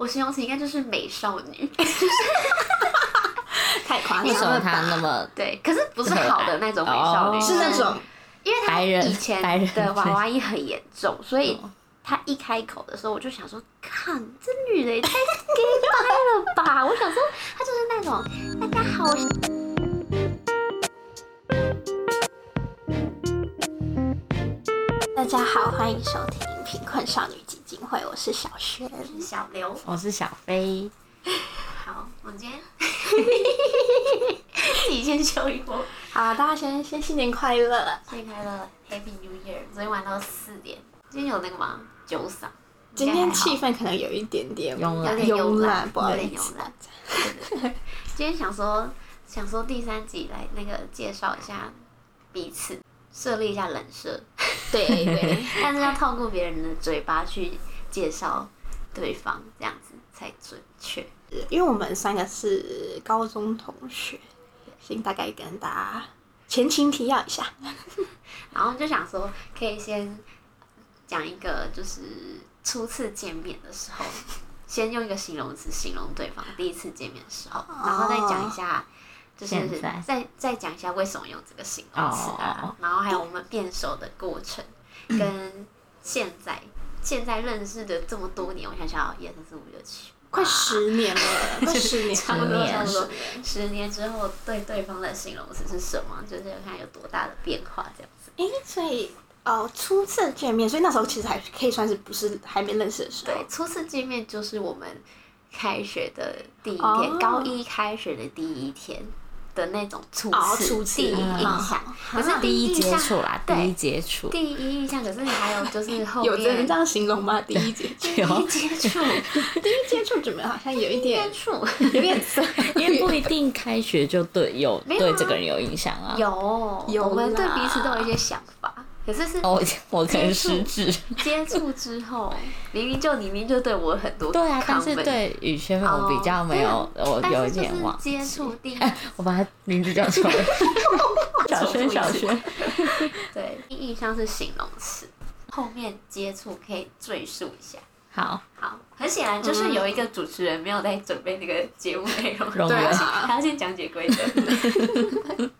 我形容词应该就是美少女，太夸为什么张了吧？他那么对，可是不是好的那种美少女，哦。是那种因为他白人以前的娃娃音很严重，所以他一开口的时候，我就想说，看这女的也太 gay 掰了吧！我想说，她就是那种大家好，大家好，欢迎收听贫困少女基金会，我是小轩。小刘。我是小飞，好，我们今天 自己先秀一波，好，大家先先新年快乐！新年快乐，Happy New Year！昨天玩到四点，今天有那个吗？酒嗓。今天气氛可能有一点点慵懒有点慵慵懒懒，不好意思慵。今天想说，想说第三集来那个介绍一下彼此，设立一下人设，对对，但是要透过别人的嘴巴去介绍对方，这样子才准确。因为我们三个是高中同学，先大概跟大家前情提要一下。然后就想说，可以先讲一个，就是初次见面的时候，先用一个形容词形容对方第一次见面的时候，然后再讲一下，就是现在再再讲一下为什么用这个形容词啊，然后还有我们变熟的过程，跟现在现在认识的这么多年，我想想，一二三四五六七。快十年了，快十年，差不多，差不多十。年之后对对方的形容词是什么？就是看有多大的变化，这样子。哎、所以哦，初次见面，所以那时候其实还可以算是不是还没认识的时候。对，初次见面就是我们开学的第一天，哦高一开学的第一天的那种初哦次、第一印嗯象。可是第一接触啦，第对一接触，第一印象，可是还有就是 后有面人这样形容吗？第一接触，第一接触，第一接触怎么好像有一点接触有点色，因为不一定开学就对有对这个人有印象啊。有有我们对彼此都有一些想法，可是是哦，我可能失智。接触之后，明明就你明明就对我很多对啊，但是对宇轩我比较没有，我有一点忘。接触第一哎，我把他名字叫错了。小轩，小轩，对，第一印象是形容词，后面接触可以赘述一下。好，好，很显然就是有一个主持人没有在准备那个节目内容，容对忍。啊还要先讲解规则。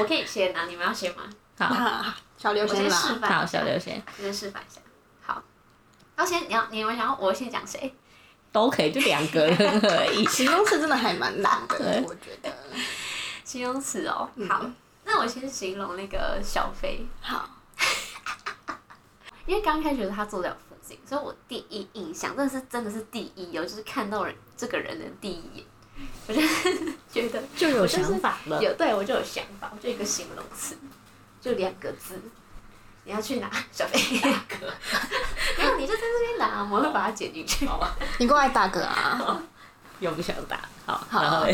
我可以先啊，你们要先吗？好，啊，小刘先我先示范。好，范一下小刘先我先示范一下。好，要先你要你们想要我先讲谁？都可以，就两个人而已。形容词真的还蛮难的，我觉得。形容词哦。好，那我先形容那个小飞，好，因为刚开学他坐在我附近，所以我第一印象真的是真的是第一哦，就是看到人这个人的第一眼，我就是觉得就有想法了。有对我就有想法，我就一个形容词，就两个字。你要去哪？小飞大哥，没有，你就在这边拿，我会把它剪进去。好，你过来打个啊。又不想打，好，好然后嘞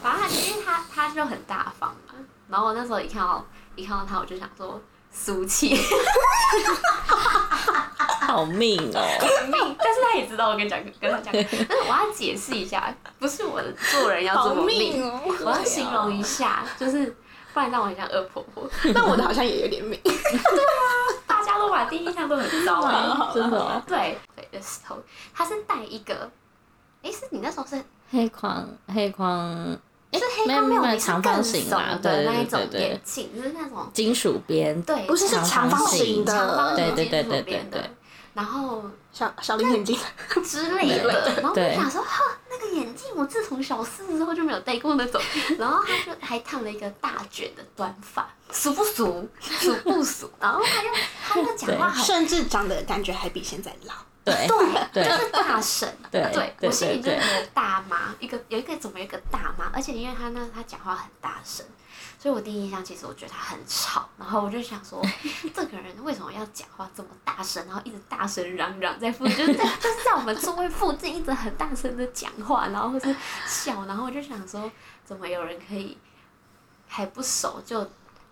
反正他因为他他就很大方嘛，然后我那时候一看到一看到他，我就想说俗气好命哦。命，但是他也知道我跟讲跟他讲，但是我要解释一下，不是我的做人要这么命，哦！我要形容一下，就是不然让我很像恶婆婆。但我的好像也有点美。对啊。大家都把第一印象都很糟啊，真的哦。对对的时候，他是戴一个，诶，是你那时候是？黑框，黑框，是黑框没有，长方更形啦。怂对对对的那一种眼镜，就是那种金属边，对，不是是长方形。的。对对对对对对，然后小小林眼镜，之类的，然后我想说，哈，那个眼镜我自从小四之后就没有戴过那种，然后他就还烫了一个大卷的短发，俗不俗？俗不俗？然后他又他又讲话很甚至长得感觉还比现在老。对对，就是大婶，对我心里就对觉得大妈，一个有一个怎么有一个大妈，而且因为他那他讲话很大声，所以我第一印象其实我觉得他很吵，然后我就想说，这个人为什么要讲话这么大声，然后一直大声嚷嚷在附近，就是在就是在我们座位附近一直很大声的讲话，然后或是笑，然后我就想说，怎么有人可以还不熟就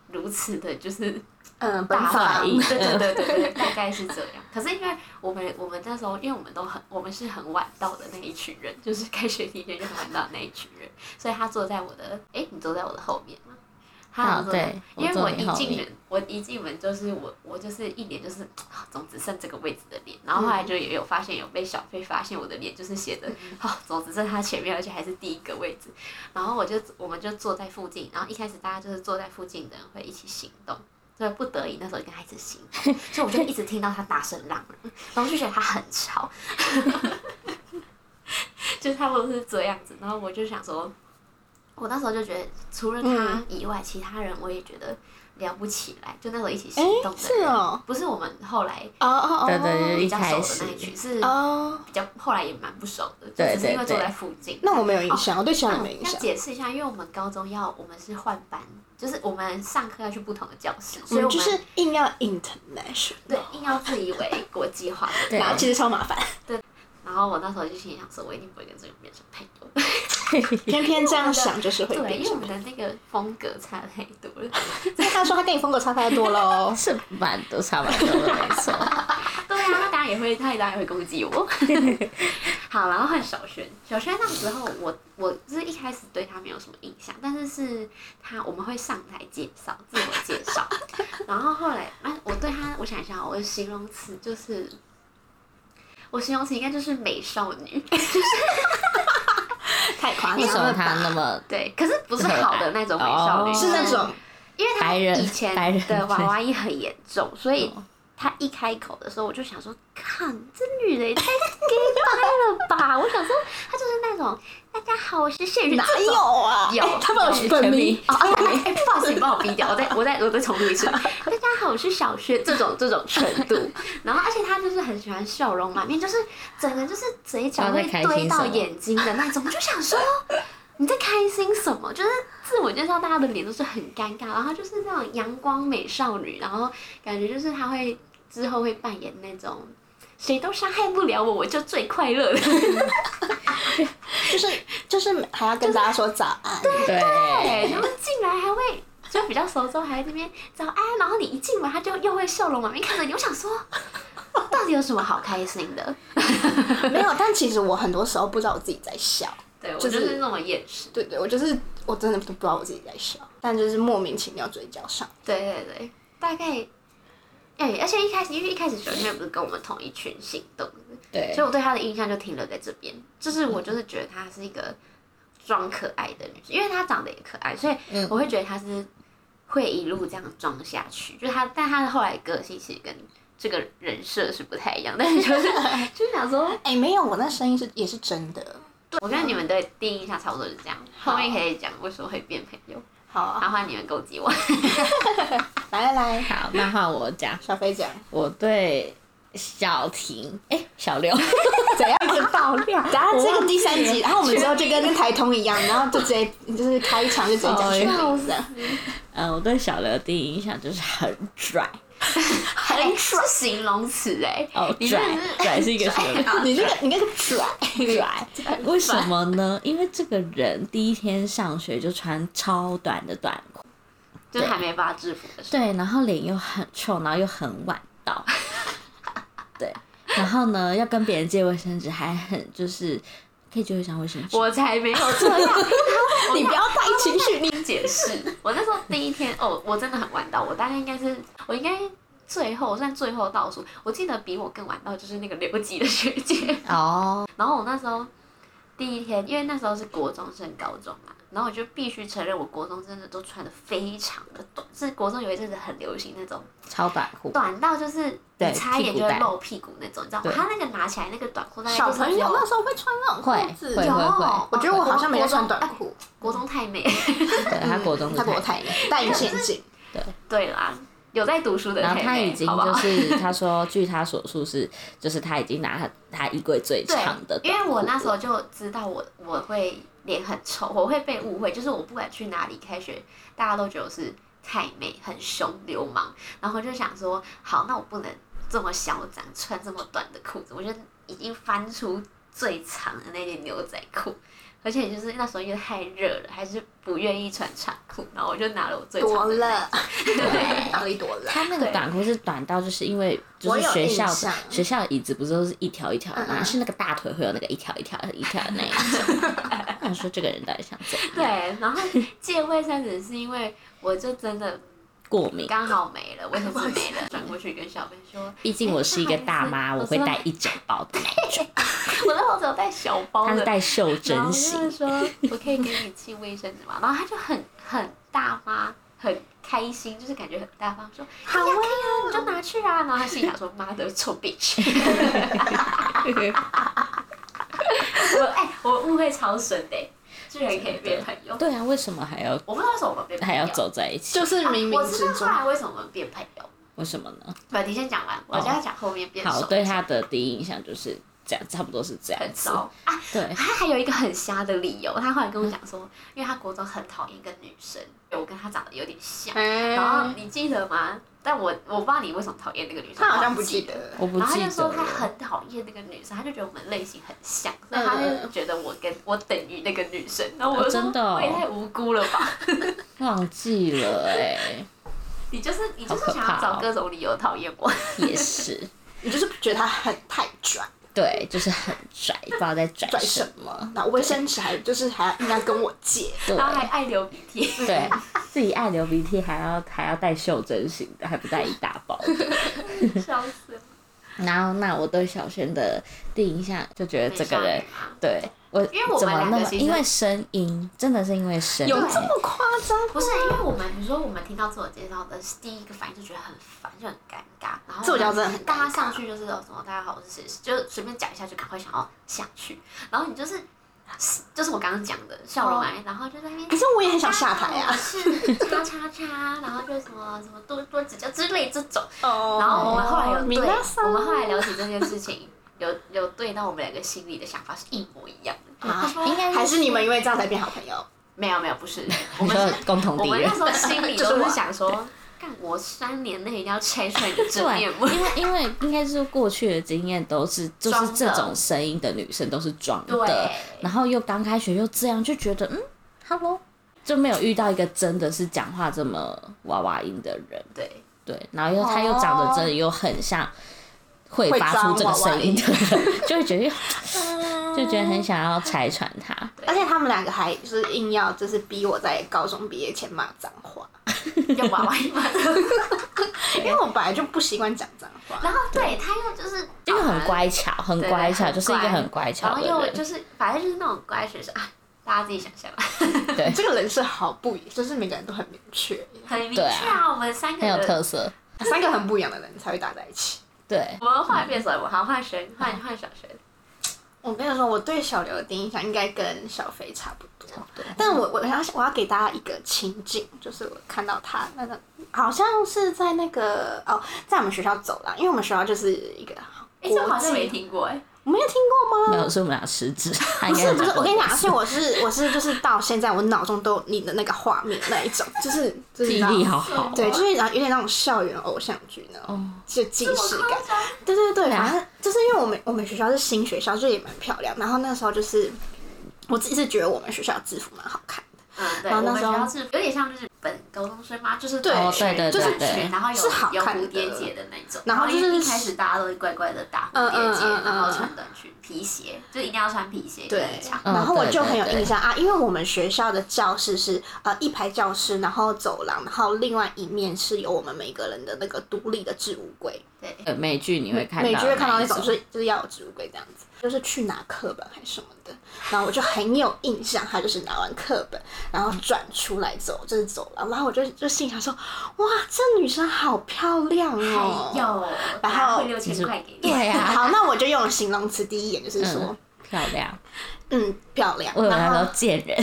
如此的，就是嗯，本大法反应，对 对对对对，大概是这样。可是因为我们我们那时候，因为我们都很，我们是很晚到的那一群人，就是开学第一天就很晚到的那一群人，所以他坐在我的，哎，你坐在我的后面对因为我一进门，我一进门就是我我就是一脸就是啊总只剩这个位置的脸，然后后来就也有发现有被小飞发现我的脸就是写着好总只剩他前面，而且还是第一个位置，然后我就我们就坐在附近，然后一开始大家就是坐在附近的人会一起行动。所以不得已那时候就跟他一起行动，所以我就一直听到他大声嚷嚷，然后就觉得他很吵 就是差不多是这样子。然后我就想说，我那时候就觉得除了他嗯。以外，其他人我也觉得聊不起来。就那时候一起行哎动的是人，哦，不是我们后来哦哦哦，对对对比较熟的那一群，是哦，比较后来也蛮不熟的，就对只是因为坐对对。在附近。那我没有印象，我对其他人没印象。解释一下，因为我们高中要我们是换班，就是我们上课要去不同的教室，我所以我们们就是硬要 international，对硬要自以为国际化的。对然后其实超麻烦，然后我那时候就心里想说，我一定不会跟这个人变成朋友。偏偏这样想就是会对，变成因为我们。的那个风格差太多了。那他说他跟你风格差太多喽。是蛮都差蛮多的，没错。对啊，他当然也会，他也当然也会攻击我。好，然后换小轩，小轩那时候我我就是一开始对他没有什么印象，但是是他我们会上台介绍自我介绍，然后后来啊，我对他，我想一下，我的形容词就是。我形容词应该就是美少女，就是太夸张了吧。为什么他那么对，可是不是好的那种美少女，哦是那种因为他以前的娃娃音很严重，所以哦他一开口的时候，我就想说，看这女的也太 gay 掰了吧！我想说，她就是那种大家好，我是谢宇，哪有啊？有哎他把我本名哦，哎哎哎，不好意思，你帮我逼掉，我再我再我再重录一次。大家好，我是小薛，这种这种程度，然后而且他就是很喜欢笑容满面，就是整个就是嘴角会堆到眼睛的那种，我就想说。你在开心什么？就是自我介绍，大家的脸都是很尴尬，然后就是那种阳光美少女，然后感觉就是她会之后会扮演那种谁都伤害不了我，我就最快乐的。就是就是还要跟大家说早安。对对，然后进来还会就比较熟之后还在那边早安，然后你一进门他就又会笑容满面看着你，我想说，到底有什么好开心的？没有，但其实我很多时候不知道我自己在笑。对我就就是是那么厌世。对对，我就是我真的都不知道我自己在笑，但就是莫名其妙嘴角上。对对对，大概。哎、而且一开始，因为一开始小妹不是跟我们同一群行动，对所以我对她的印象就停留在这边。就是我就是觉得她是一个装可爱的女生，因为她长得也可爱，所以嗯我会觉得她是会一路这样装下去。就是她，但她的后来个性其实跟这个人设是不太一样，但是就是 就是想说，哎、没有，我那声音是也是真的。我跟你们的第一印象差不多是这样，后面可以讲为什么会变朋友，好啊，然后你们攻击我。来来来，好，那换我讲，小飞讲，我对小婷，哎、小刘，怎样？一直爆料，然后这个第三集，然后我们之后就跟跟台通一样，然后就直接就是开场就直接讲全名字，嗯，我对小刘的第一印象就是很拽，很是形容词哎、哦，拽拽是一个形容词。你那个你那个 拽，拽，为什么呢？因为这个人第一天上学就穿超短的短裤，就还没发制服的时候。对，然后脸又很臭，然后又很晚到，对，然后呢，要跟别人借卫生纸还很就是可以借我一下卫生纸，我才没有这样，你不要带情绪，你解释。我那时候第一天哦，我真的很晚到，我大概应该是我应该最后算最后倒数。我记得比我更晚到就是那个留级的学姐。哦，然后我那时候第一天，因为那时候是国中升高中嘛，然后我就必须承认，我国中真的都穿的非常的短，是国中有一阵子很流行那种超短裤，短到就是你差一点就会露屁股那种，你知道吗？他那个拿起来那个短裤小朋友那时候会穿那种裤子，会有，我觉得我好像没在穿短裤，国中太美。对他国中他给我太美戴隐镜，对啦，有在读书的然后他已经就是他说，据他所述是，就是他已经拿他他衣柜最长的，因为我那时候就知道我我会脸很臭，我会被误会，就是我不管去哪里开学，大家都觉得我是太美、很凶、流氓，然后就想说，好，那我不能这么嚣张，穿这么短的裤子，我就已经翻出最长的那件牛仔裤。而且就是那时候因为太热了，还是不愿意穿长裤，然后我就拿了我最长的多了，对哪里多了？他那个短裤是短到，就是因为就是学校学校的椅子不是都是一条一条的吗？嗯嗯是那个大腿会有那个一条一条一条的那一种。我想说这个人到底想怎样？对，然后借卫生纸是因为我就真的过敏，刚好没了，为什么没了，转过去跟小贝说，毕竟我是一个大妈，哎我会带一整包的那种。我那时候只有带小包的，他是带袖然后我珍型就，说我可以给你寄卫生纸吗？然后他就很很大妈，很开心，就是感觉很大方，说好啊，你就拿去啊。然后他心里想说妈的臭 bitch，我哎、我误会超深的、居然可以变朋友。对啊，为什么还要我不知道为什么我们变朋友，还要走在一起？就是冥我冥之中知道后，来为什么我们变朋友。为什么呢？不，你先讲完，我就要讲后面变哦。好，对他的第一印象就是这样，差不多是这样很子。糟啊！对，他还有一个很瞎的理由，他后来跟我讲说，因为他国中很讨厌一个女生，我跟他长得有点像。然后哎，你记得吗？但我我不知道你为什么讨厌那个女生，他好像不记记得。我不然后他就说他。很讨厌那个女生，他就觉得我们类型很像，所以他就嗯觉得我跟我等于那个女生。然后我就说真的哦我也太无辜了吧！忘记了哎、你就是你就是想要找各种理由讨厌我。也是，你就是觉得他很太拽，对，就是很拽，不知道在拽拽什什么？然后卫生纸还就是还要应该跟我借，对然后还爱流鼻涕。对，自己爱流鼻涕，还要还要带袖珍型的，还不带一大包的。笑死了！然后，那我对小轩的第一印象就觉得这个人对我因为那么？两个其实因为声音，真的是因为声音，有这么夸张？不是因为我们，比如说我们听到自我介绍的第一个反应就觉得很烦，就很尴尬。然后自我介绍真的很大家上去就是有什么大家好，我是谁，就随便讲一下就赶快想要下去。然后你就是就是我刚刚讲的笑容来，然后就在那边。可是我也很想下台啊是叉叉叉，然后就什么什么多多指教之类这种。哦然后我们后来有对，我们后来聊起这件事情，有有对到我们两个心里的想法是一模一样的。啊应该还是你们因为这样才变好朋友？没有没有不是，我们是共同敌人我们那时。候心里 就是想说，干我三年内一定要拆穿你的真面目对，。因为因为应该是过去的经验都是就是这种声音的女生都是装的。对，然后又刚开学又这样，就觉得嗯，hello，就没有遇到一个真的是讲话这么娃娃音的人，对，对，然后又他又长得真的又很像会会发出这个声音的人，就会觉得 就觉得很想要拆穿他。而且他们两个还就是硬要就是逼我在高中毕业前骂脏话，要娃娃音嘛。因为我本来就不习惯讲脏话。然后对他又就是因为很乖巧，很乖巧，就是一个很乖然后巧的人。又就是反正就是那种乖学生啊，大家自己想象吧，对，这个人是好不，就是每个人都很明确，很明确对啊。我们三个很有特色。三个很不一样的人才会打在一起。对，我们后来变熟了，好换学，换换小轩。我跟你说，我对小刘的第一印象应该跟小飞差不多。对但我我要我要给大家一个情景，就是我看到他那个好像是在那个哦，在我们学校走廊，因为我们学校就是一个哎，这好像没，听过哎。我没有听过吗？没有是我们俩失职，他应不是不是，我跟你讲，而且我是我是就是到现在我脑中都有你的那个画面那一种，就是就是记忆力好好。对，就是然后有点那种校园偶像剧那种，就即视感。对对对，啊反正就是因为我们我们学校是新学校，就也蛮漂亮。然后那时候就是我自己是觉得我们学校的制服蛮好看的。嗯，对，我们学然后那时候校是有点像日本高中生嘛，就是对哦对对就是对对裙，然后有是好有蝴蝶结的那种，然后就是一开始大家都会乖乖的打蝴蝶结，嗯嗯嗯嗯然后穿短裙、皮鞋，就一定要穿皮鞋，对然后我就很有印象啊，因为我们学校的教室是呃一排教室，然后走廊，然后另外一面是有我们每个人的那个独立的置物柜。对，呃美剧你会看到，美剧会看到那那种，就是就是要有置物柜这样子，就是去拿课本还是什么的，然后我就很有印象，他就是拿完课本，然后转出来走，就是走廊，然后我就就心想说，哇，这女生好漂亮哦。还有，然后汇六千块给你，对啊，好，那我就用形容词第一眼就是说，嗯漂亮。嗯，漂亮。我以为他然后说贱人，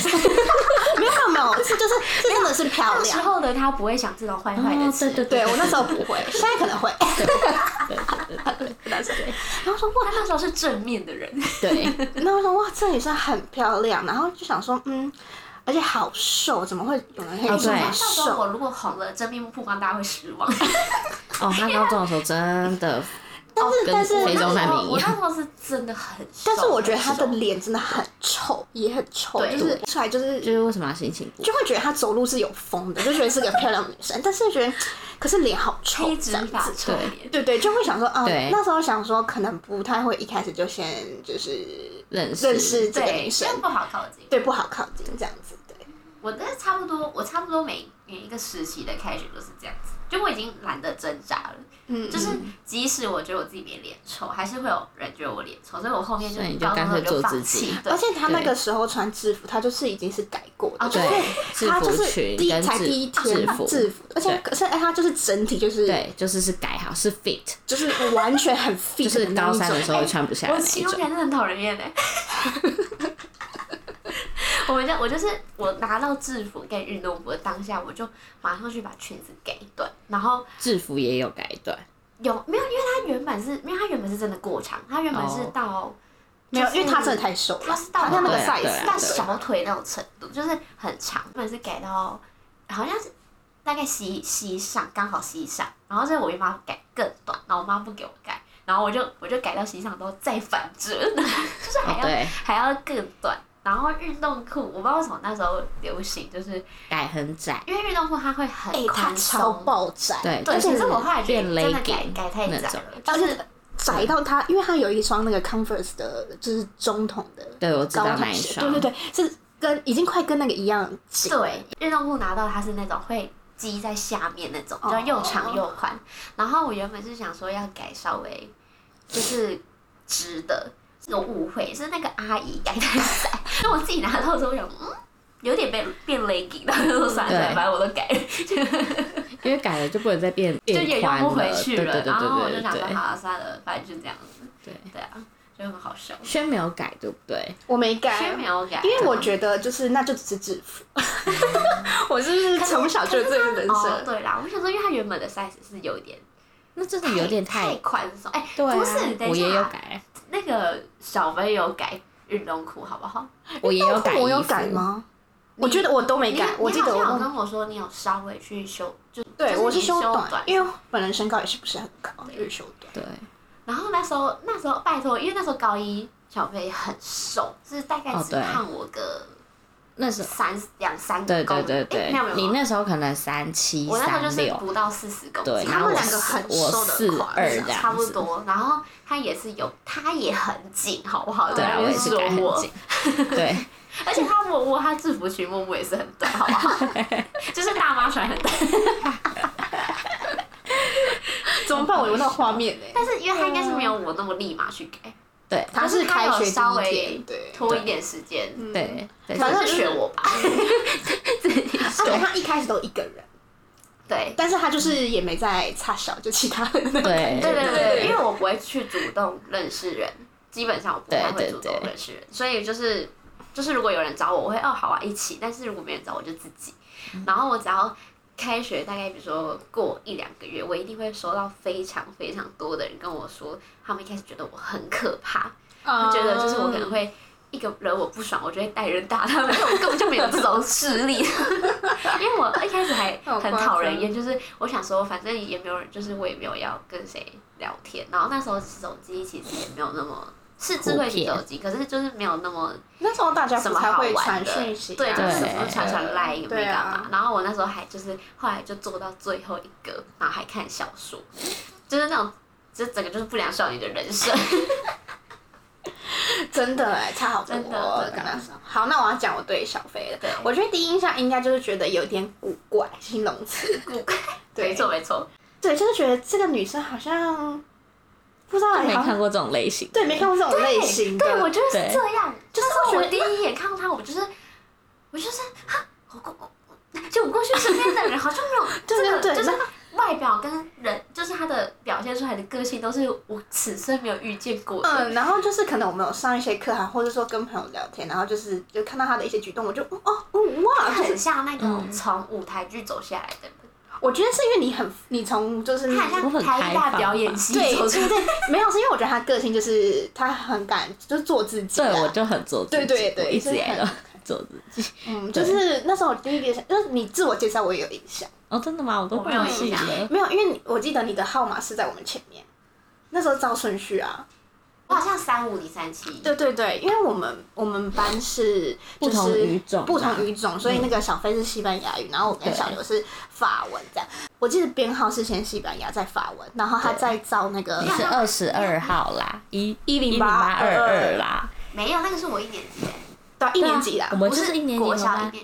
没有没有是就是是真的是漂亮时亮。候的他不会想这种坏坏的词，哦对对我那时候不会，现在可能会。对对对对对然后说哇，他那时候是正面的人，对，然后我说哇，这女生很漂亮，然后就想说嗯，而且好瘦，怎么会有人可以这么瘦？我如果红了，真面目曝光，大家会失望。哦，他高中的时候真的跟但是但是非洲难民一我那。时候是真的很，但是我觉得他的脸真的很臭，也很臭，对就是出来就是就是为什么要心情不好？就会觉得她走路是有风的，就觉得是个漂亮女生，但是觉得可是脸好臭，直发子。臭脸，对对，就会想说，啊、那时候想说，可能不太会一开始就先就是认识认识这个，女生不好靠近。对，不好靠近这样子，对。我的差不多，我差不多每每一个时期的开学都是这样子，就我已经懒得挣扎了。嗯，就是即使我觉得我自己没脸臭，还是会有人觉得我脸臭，所以我后面就所以你就干脆做放自己弃。而且他那个时候穿制服，他就是已经是改过的，哦对，制他就是服裙第一才跟制第一天制服，制服，而且可是哎，他就是整体就是对，就是是改好，是 fit，就是完全很 fit，就是高三的时候穿不下来我那一种。形容起来真的很讨人厌哎。我们就我就是我拿到制服跟运动服的当下，我就马上去把裙子改短，然后制服也有改短，有没有？因为它原本是，因为它原本是真的过长，它原本是哦到、没有，就是因为它真的太瘦了，它是到他那个 size，啊到小腿那种程度，就是很长，原本是改到好像是大概膝膝上，刚好膝上，然后这我姨妈改更短，然后我妈不给我改，然后我就我就改到膝上都再反折，就是还要、还要更短。然后运动裤，我不知道为什么那时候流行，就是改很窄，因为运动裤它会哎很，他宽超，爆窄，对而且是可是我后来觉变得真的改改太窄了，就是窄到它，因为它有一双那个 Converse 的，就是中筒的对我知道高筒鞋，那一双，对对对，是跟已经快跟那个一样紧，对，运动裤拿到它是那种会积在下面那种，就又长又宽。然后我原本是想说要改稍微就是直的，有误会是那个阿姨改太窄，那我自己拿到的时候我想，嗯，有点被变 legging，然后就说算了算了，反正我都改了，因为改了就不能再变就也用变宽了，不回去了。对对对然后我就想说，好了算了，反正就这样子。对。对啊，就很好笑。轩没有改，对不对？我没改虽，没有改，因为我觉得就是那就只是制服，我是不是从小就有这个人哦，设？对啦，我想说，因为他原本的 size 是有一点那真的有点太太，宽松，哎、对啊不是，我也有改，那个小飞有改运动裤，好不好？我也有改，我有改？吗？我觉得我都没改，我记得你好像有我跟我说你有稍微去修，就对我是修短，因为为本人身高也是不是很高，就是修短。对，然后那时候那时候拜托，因为那时候高一小飞很瘦，是大概只胖我个那时候，三两三对公对对对哎没有有，你那时候可能三七我那时候，就是不到四十公斤，对，然后我然后我两个很瘦的款差不多，然后他也是有，他也很紧，好不好？对啊，我也是改很紧，对，而且他摸摸他制服裙摸摸也是很短，好不好？就是大妈穿很短，怎么办？我有那个画面呢。但是因为他应该是没有我那么立马去改，对他是开学稍微拖一点时间，对对，可能反正是学我吧，自己而且。他一开始都一个人，对。但是他就是也没在插小，就其他对。对对对因为我不会去主动认识人，基本上我不太会主动对。认识人，所以就是就是如果有人找我，我会哦好啊一起，但是如果没人找我就自己，然后我只要。开学大概比如说过一两个月，我一定会收到非常非常多的人跟我说，他们一开始觉得我很可怕，啊觉得就是我可能会一个惹我不爽，我就会带人打他们，我根本就没有这种势力，因为我一开始还很讨人厌，就是我想说反正也没有人，就是我也没有要跟谁聊天，然后那时候手机其实也没有那么。是智慧型手机，可是就是没有那么那时候大家什么好不太会玩的，传讯息啊，对，就是什对么传传赖也没对干嘛啊。然后我那时候还就是后来就做到最后一个，然后还看小说，就是那种就整个就是不良少女的人生。真的哎，差好多真的好，那我要讲我对小飞的对，我觉得第一印象应该就是觉得有点古怪，形容词。古怪对没错没错，对，就是觉得这个女生好像不知道没好像看过这种类型，对，没看过这种类型的。对，我觉得是这样。就是我第一眼看到他，我就是我就是哈，我过我就我过去身边的人好像没有 这对个，就是外表跟人，就是他的表现出来的个性，都是我此生没有遇见过的。嗯，然后就是可能我们有上一些课啊，或者说跟朋友聊天，然后就是就看到他的一些举动，我就哦哦哇，很像那种从舞台剧走下来的人，我觉得是因为你很你从就是他很我很像台大开放表演系对。对对，没有是因为我觉得他个性就是他很敢就是做自己、啊，对我就很做自己，对对对我一直很都做自己。嗯，就是那时候我第一个就是你自我介绍我也有印象，哦，真的吗？我都没有印象了。没有，因为你我记得你的号码是在我们前面，那时候照顺序啊。我好像三五零三七，对对对，因为我们我们班是 不同语种不同语种，所以那个小飞是西班牙语，然后我跟小刘是法文这样。我记得编号是先西班牙，再法文，然后他再照那个你是二十二号啦，一一零八二二啦，没有那个是我一年级，对啊一年级啦。我们是一年级国小一吗？年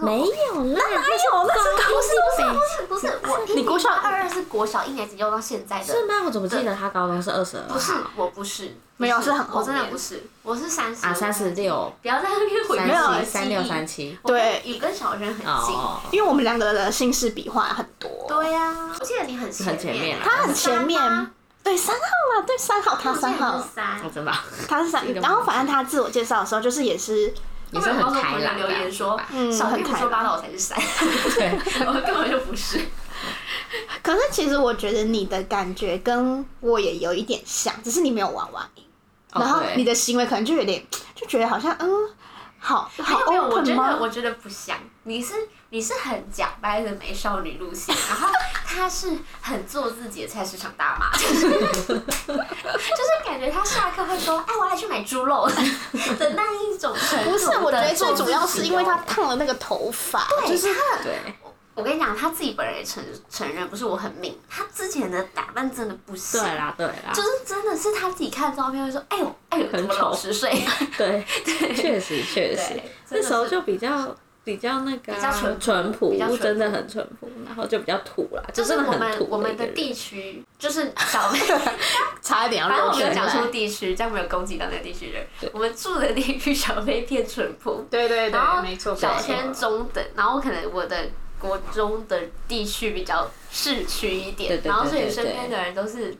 没有啦，那哪有那是不是不是不是不是，我你国小二二是国小一年级用到现在的，是吗？我怎么记得他高中是二十二？不是，我不是，没有是很后我真的不是，我是三十啊，三十六、不要在那边毁三没有、三六、三七，七。对你跟小轩很近。哦，因为我们两个的姓氏笔画很多。对呀，我记得你很很前面啊他很前面对三号嘛，对三号，他三号我。真的啊，他是三这个。然后反正他自我介绍的时候，就是也是你是很开朗留言说，嗯小很开朗玉胡说八道，我才是三，对，我根本就不是。可是其实我觉得你的感觉跟我也有一点像，只是你没有娃娃然后你的行为可能就有点就觉得好像嗯，好好没有，我觉得？我觉得不像，你是你是很假掰的美少女路线，然后 她是很做自己的菜市场大妈，就是就是感觉她下课会说，哎，我要去买猪肉 的那一种程度不是，我觉得最主要是因为他哦烫了那个头发，对就是她对，我跟你讲，他自己本人也承承认，不是我很命，他之前的打扮真的不行，对啦，对啦，就是真的是他自己看照片会说，哎呦哎呦，怎么很丑。老十岁？对。对，确实确实，那时候就比较比较那个啊比较淳朴淳朴比较真的很淳朴，然后就比较土啦，就是我们我们的地区，就是小妹。差一点要反正我没有讲出来。地区，这样没有攻击到那个地区人。我们住的地区小妹偏淳朴，对对然后对，没错，小圈中等，然后可能我的国中的地区比较市区一点，然后所以身边的人都是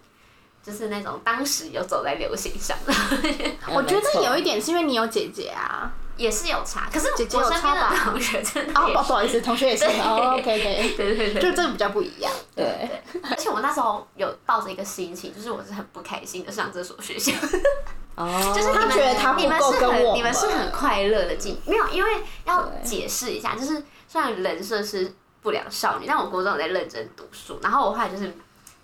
就是那种当时有走在流行上的，我觉得有一点点是因为你有姐姐啊。也是有差。可是姐姐我身边的有差吧同学真的哦，不不好意思，同学也是。哦，OK OK，对对对就这个比较不一样。对，而且我那时候有抱着一个心情，就是我是很不开心的上这所学校。哦，就是你们他觉得他不你们是很你们是很快乐的进，没有，因为要解释一下，就是虽然人设是不良少女，但我国中有在认真读书，然后我后来就是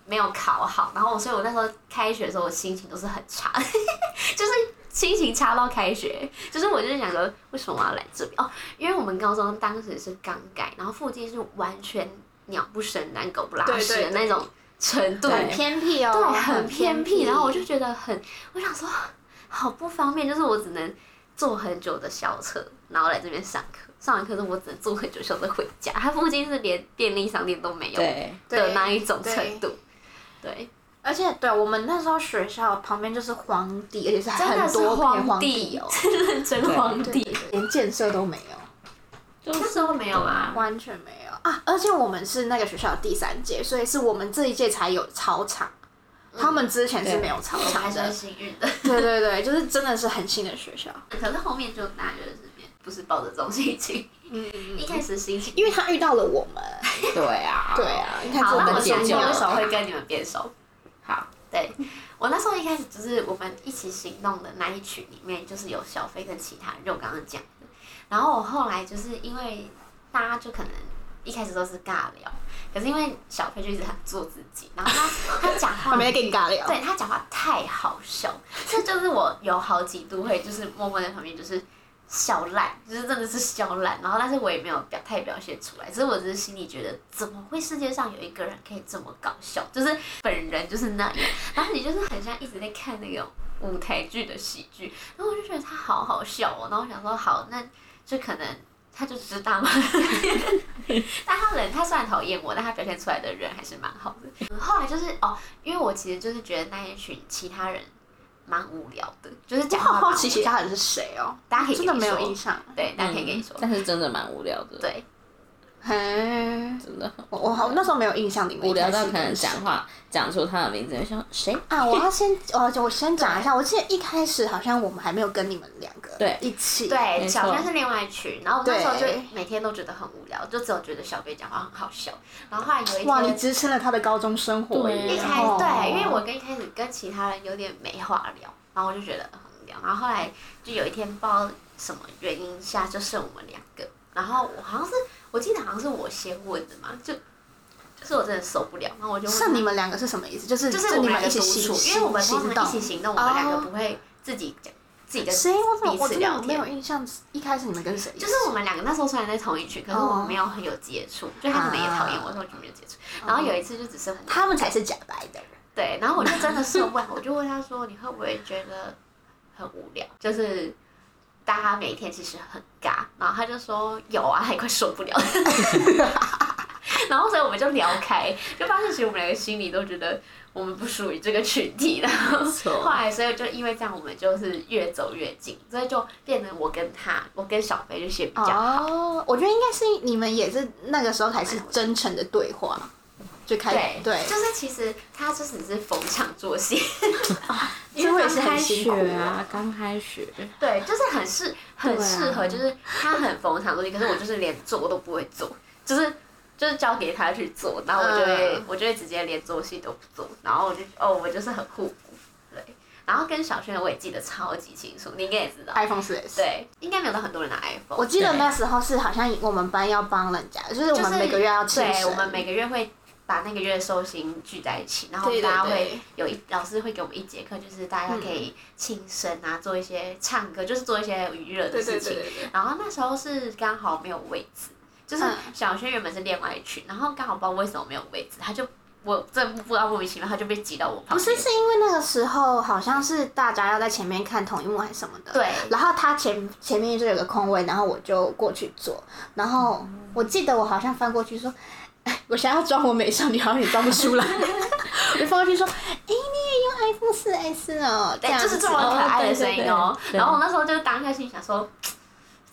没有考好，然后所以我那时候开学的时候，我心情都是很差，就是心情差到开学，就是我就是想说，为什么我要来这边？哦，因为我们高中当时是刚改，然后附近是完全鸟不生蛋、狗不拉屎的那种程度，很偏僻哦，对，很偏僻。然后我就，觉得很，我想说好不方便，就是我只能坐很久的校车，然后来这边上课。上完课之后，我只能坐很久校车回家。它附近是连便利商店都没有，的那一种程度。对，而且对我们那时候学校旁边就是荒地，而且是真的是很多片荒荒地哦，认真荒对地。连建设都没有。就是那时候没有啊，完全没有啊！而且我们是那个学校的第三届，所以是我们这一届才有操场，他们之前是没有操场的还是很。幸运的。对对对，就是真的是很新的学校。可是后面就大家觉得是不是抱着这种心情，嗯，一开始心情。因为他遇到了我们。对啊，对啊，你看好，那我想我解救为什么会跟你们变熟？好，对我那时候一开始就是我们一起行动的那一群里面，就是有小飞跟其他人，就我刚刚讲的。然后我后来就是因为大家就可能一开始都是尬聊，可是因为小飞就一直很做自己，然后他 他讲话他没跟你尬聊。对他讲话太好笑，这就是我有好几度会就是默默在旁边就是笑烂，就是真的是笑烂。然后但是我也没有表太表现出来，只是我只是心里觉得怎么会世界上有一个人可以这么搞笑，就是本人就是那样，然后你就是很像一直在看那种舞台剧的喜剧，然后我就觉得他好好笑哦，然后我想说好，那就可能。他就知道嘛，但他人他虽然讨厌我，但他表现出来的人还是蛮好的。后来就是哦，因为我其实就是觉得那一群其他人蛮无聊的，就是我讲话好好奇其他人是谁哦，大家可以真的没有印象。对，大家可以跟你说，但是真的蛮无聊的，，对，嘿，真的我我好那时候没有印象，你们无聊到可能讲话讲出他的名字，就想谁？啊，我要先，我我先讲一下，我记得一开始好像我们还没有跟你们两个对一起，对，小轩是另外一群，然后我那时候就每天都觉得很无聊，就只有觉得小贝讲话很好笑，然后后来有一哇，你。支撑了他的高中生活对，一开哦对，因为我跟一开始跟其他人有点没话聊，然后我就觉得很无聊。然后后来就有一天不知道什么原因下，就剩我们两个。然后我好像是我记得好像是我先问的嘛，就就是我真的受不了，然后我就问你们两个是什么意思？就是就是我们两你们一起行，因为我们通行常一起。行动，我们两个哦不会自己讲自己跟谁？我怎么彼我真的此聊天。没有印象？一开始你们跟谁？就是我们两个那时候虽然在同一群，可是我们没有很有接触，就他可能也讨厌我，所以我就没有接触。然后有一次就只是他们才是假白的人。对，然后我就真的受不了，我就问他说：“你会不会觉得很无聊？就是大家每天其实很尬。”然后他就说：“有啊，他也快受不了。”然后所以我们就聊开，就发现其实我们两个心里都觉得我们不属于这个群体。然 后后来，所以就因为这样，我们就是越走越近，所以就变成我跟他，我跟小飞就先比较好。哦，我觉得应该是你们也是那个时候才是真诚的对话，就开始对，就是其实他就只是逢场作戏。因为我也是开学啊，刚开学，对，就是很适很适合，就是他很逢场作戏，可是我就是连做都不会做，就是就是交给他去做，然后我就会、嗯我就会直接连做戏都不做，然后我就哦我就是很互补，对，然后跟小轩我也记得超级清楚，你应该也知道，iPhone 四 S。对，应该没有到很多人拿 iPhone，我记得那时候是好像我们班要帮人家，就是我们每个月要庆对，我们每个月会。把那个月的寿星聚在一起，然后大家会对有一老师会给我们一节课，就是大家可以庆生啊，做一些唱歌，就是做一些娱乐的对对事情。对对对。然后那时候是刚好没有位置，就是嗯小轩原本是另外一群，然后刚好不知道为什么没有位置，他就我这不知道莫名其妙他就被挤到我旁边。不是，是因为那个时候好像是大家要在前面看同一幕还是什么的。对然后他前前面就有个空位，然后我就过去坐，然后我记得我好像翻过去说。哎 我想要装我美少女，好像也装不出来。我就翻过去说：“哎、你也用 iPhone 四 S 哦？”就是这么可爱的声音哦。然后我那时候就当下心想说，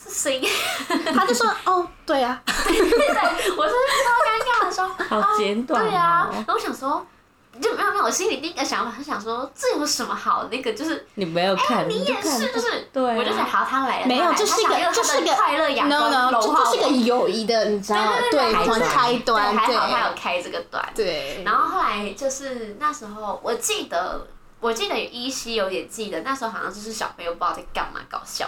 这声音，他就说：“哦，对啊。对，我是超尴尬的说，好简短对啊。哦然后我想说，就没有没有，我心里第一个想法是想说，这有什么好那个，就是你没有看，哎你也是，就是，对啊我就想，好，他来了，没有，他来了这是一个，他想用他的这是一个快乐阳 no no，这融化我这是一个友谊的，你知道吗？对对对开端，对，还好他有开这个端。对。然后后来就是那时候，我记得，我记得依稀有点记得，那时候好像就是小朋友不知道在干嘛搞笑，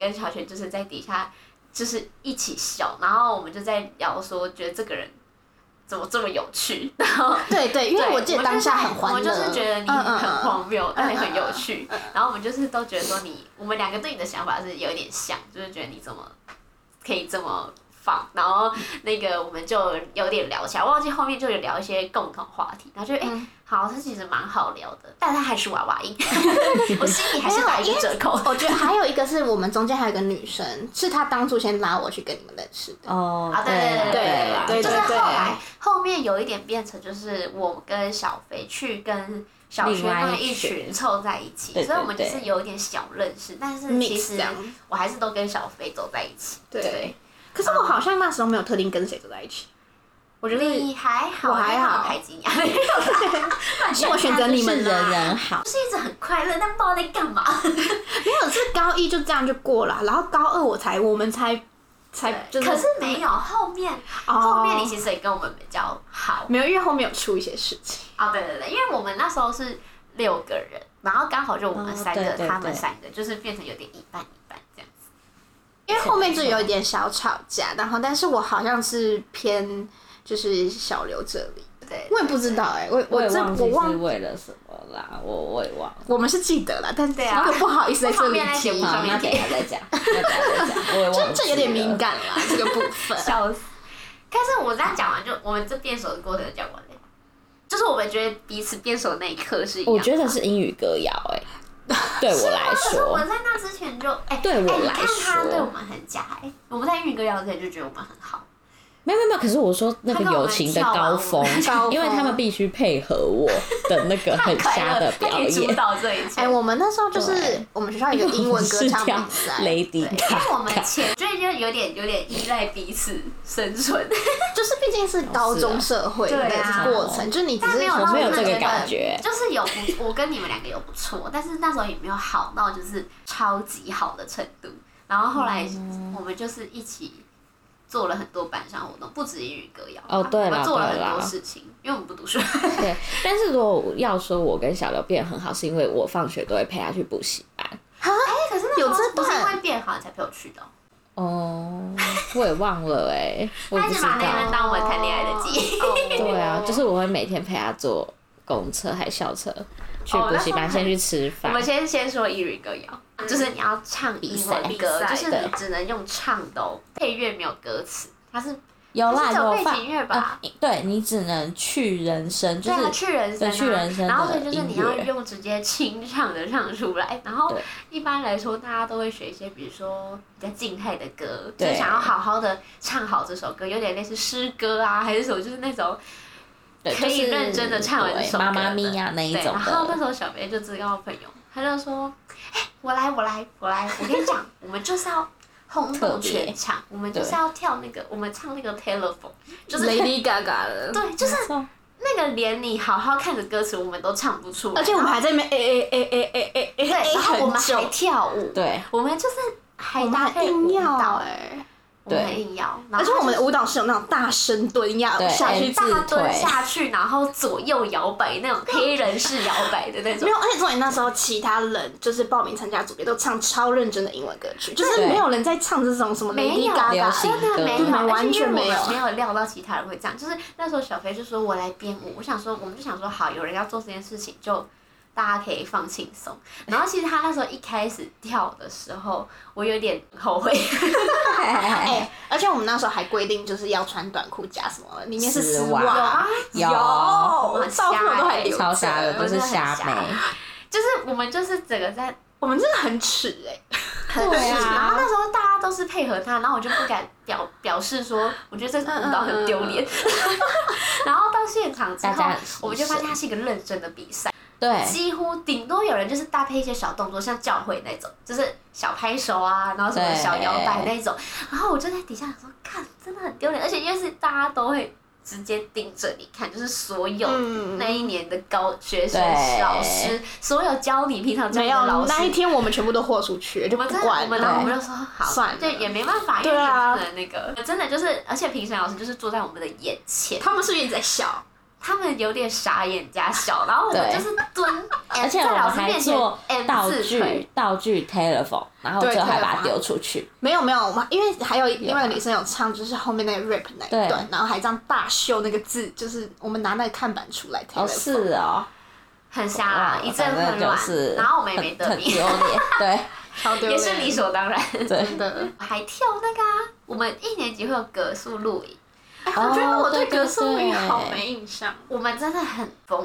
跟小雪就是在底下就是一起笑，然后我们就在聊说，觉得这个人怎么这么有趣，然后。对对，因为我记得当下很欢乐，我就是觉得你很嗯荒谬，但也很有嗯趣。然后我们就是都觉得说你，我们两个对你的想法是有一点像，就是觉得你怎么可以这么放。然后那个我们就有点聊起来，忘记后面就有聊一些共同话题，然后就哎、嗯好，他其实蛮好聊的，但他还是娃娃音，我心里还是打一个折扣。我觉得还有一个是我们中间还有一个女生，是她当初先拉我去跟你们认识的。哦，啊，对对对对就是对后来后面有一点变成，就是我跟小飞去跟小学另外那一一群群凑在一起，所以我们就对是有一点小认识，但是其实我还是都跟小飞走在一起。对可是我好像那时候没有特定跟谁走在一起，我觉得你还好，我还好是我 选择你们的人人好，就是一直很快乐，但不知道在干嘛。没有是高一就这样就过了，然后高二我才我们才才就是，可是没有后面，哦后面你其实也跟我们比较好。没有，因为后面有出一些事情。哦，对对对，因为我们那时候是六个人，然后刚好就我们三个，他们三个，就是变成有点一半一半这样子。因为后面就有一点小吵架，然后但是我好像是偏就是小刘这里，对，我也不知道哎、我我也这忘记是为了什么啦，我我也忘了。我们是记得了，但对啊这个不好意思在这里提，那等一下再讲，那等一下再讲，我也 忘记这有点敏。感啦，这个部分。笑死。但是我这样讲完就，我们这辩手的过程就讲完了。就是我们觉得彼此辩手的那一刻是一样。我觉得是英语歌谣，哎，对我来可是我，在那之前就哎，对我来哎你看他说对我们很假哎，我们在英语歌谣之前就觉得我们很好。没有没有没有，可是我说那个友情的高峰 因为他们必须配合我的那个很瞎的表演。导这一切。哎、我们那时候就是我们学校有英文歌唱比赛，Lady 因为我们前就就有点有点依赖彼此生存，就是毕竟是高中社会的对啊。过程，就你只是但没有我没有这个到那个感觉。就是有不，我跟你们两个有不错，但是那时候也没有好到就是超级好的程度。然后后来嗯。我们就是一起做了很多班上活动，不止英语歌谣，哦对啦我们做了很多事情，因为我们不读书。对，但是如果要说我跟小刘变很好，是因为我放学都会陪他去补习班。可是那时候有这不是因为变好你才陪我去的哦，哦，我也忘了哎、我 也他一直不知道。把那边当我谈恋爱的记忆。对啊，就是我会每天陪他坐公车还校车去哦补习班，先去吃饭。我们。先先说一语歌谣，就是你要唱英文歌，就是你只能用唱的哦，配乐没有歌词，它是有啦，不是只有有放背景乐吧呃对你只能去人声，就对去人声、啊，去人声然后所以就是你要用直接清唱的唱出来，然后一般来说大家都会学一些，比如说比较静态的歌，就是想要好好的唱好这首歌，有点类似诗歌啊，还是什么，就是那种对可以认真的唱完这首。妈妈咪呀那一对，种然后那。时候小飞就知道朋友，他就说：“哎、我来，我来，我来，我跟你讲，我们就是要轰动全场，我们就是要跳那个，我们唱那个 telephone，就是 Lady Gaga 的，对，就是那个连你好好看着歌词，我们都唱不出来，而且我们还在那边 A A A A A A 对，然后我们还，跳舞，对，我们就是还我们还搭配舞硬要蹈，哎，我们对很硬要，而且我们的舞蹈是有那种大深蹲要下去大蹲下去，然后左右摇摆那种黑人式摇摆的那种没。有，而且重点那时候其他人就是报名参加组别都唱超认真的英文歌曲，就是没有人在唱这种什么没 Lady Gaga 真的歌没有，完全没有没有料到其他人会这样。就是那时候小飞就说我来编舞，我想说我们就想说好，有人要做这件事情，就大家可以放轻松。然后其实他那时候一开始跳的时候，我有点后悔，哎、而且我们那时候还规定就是要穿短裤加什么，里面是丝丝袜。袜，有。照片都还瞎留着超瞎的，都是瞎。妹。就是我们就是整个在我们真的很耻哎、很对啊。然后那时候大家都是配合他，然后我就不敢表表示说，我觉得这个舞蹈很丢脸。然后到现场之后我们就发现他是一个认真的比赛。对，几乎顶多有人就是搭配一些小动作，像教会那种，就是小拍手啊，然后什么小摇摆那种。然后我就在底下想说，看真的很丢脸，而且因为是大家都会直接盯着你看，就是所有嗯那一年的高学生、老师，所有教你平常教没有你的老师，那一天我们全部都豁出去，就不管我们然后我。们就说好，算了对，也没办法，因为不能那个，真的就是，而且评审老师就是坐在我们的眼前，他们是不是一直在笑？他们有点傻眼加笑，然后我们就是蹲，而且在我们还老师面前做道具，道具 telephone，然后对最后还把它丢出去。没有没有，我们因为还有另外一个女生有唱，就是后面那个 rap 那一段，然后还这样大秀那个字，就是我们拿那个看板出来。哦，是哦，很瞎啦，哇一阵混乱是，然后我们也没得名，很很丢脸，对 超丢脸，也是理所当然。对。真的。还跳那个啊，我们一年级会有格数录影，哎我觉得我对格数语好没印象。我们真的很疯，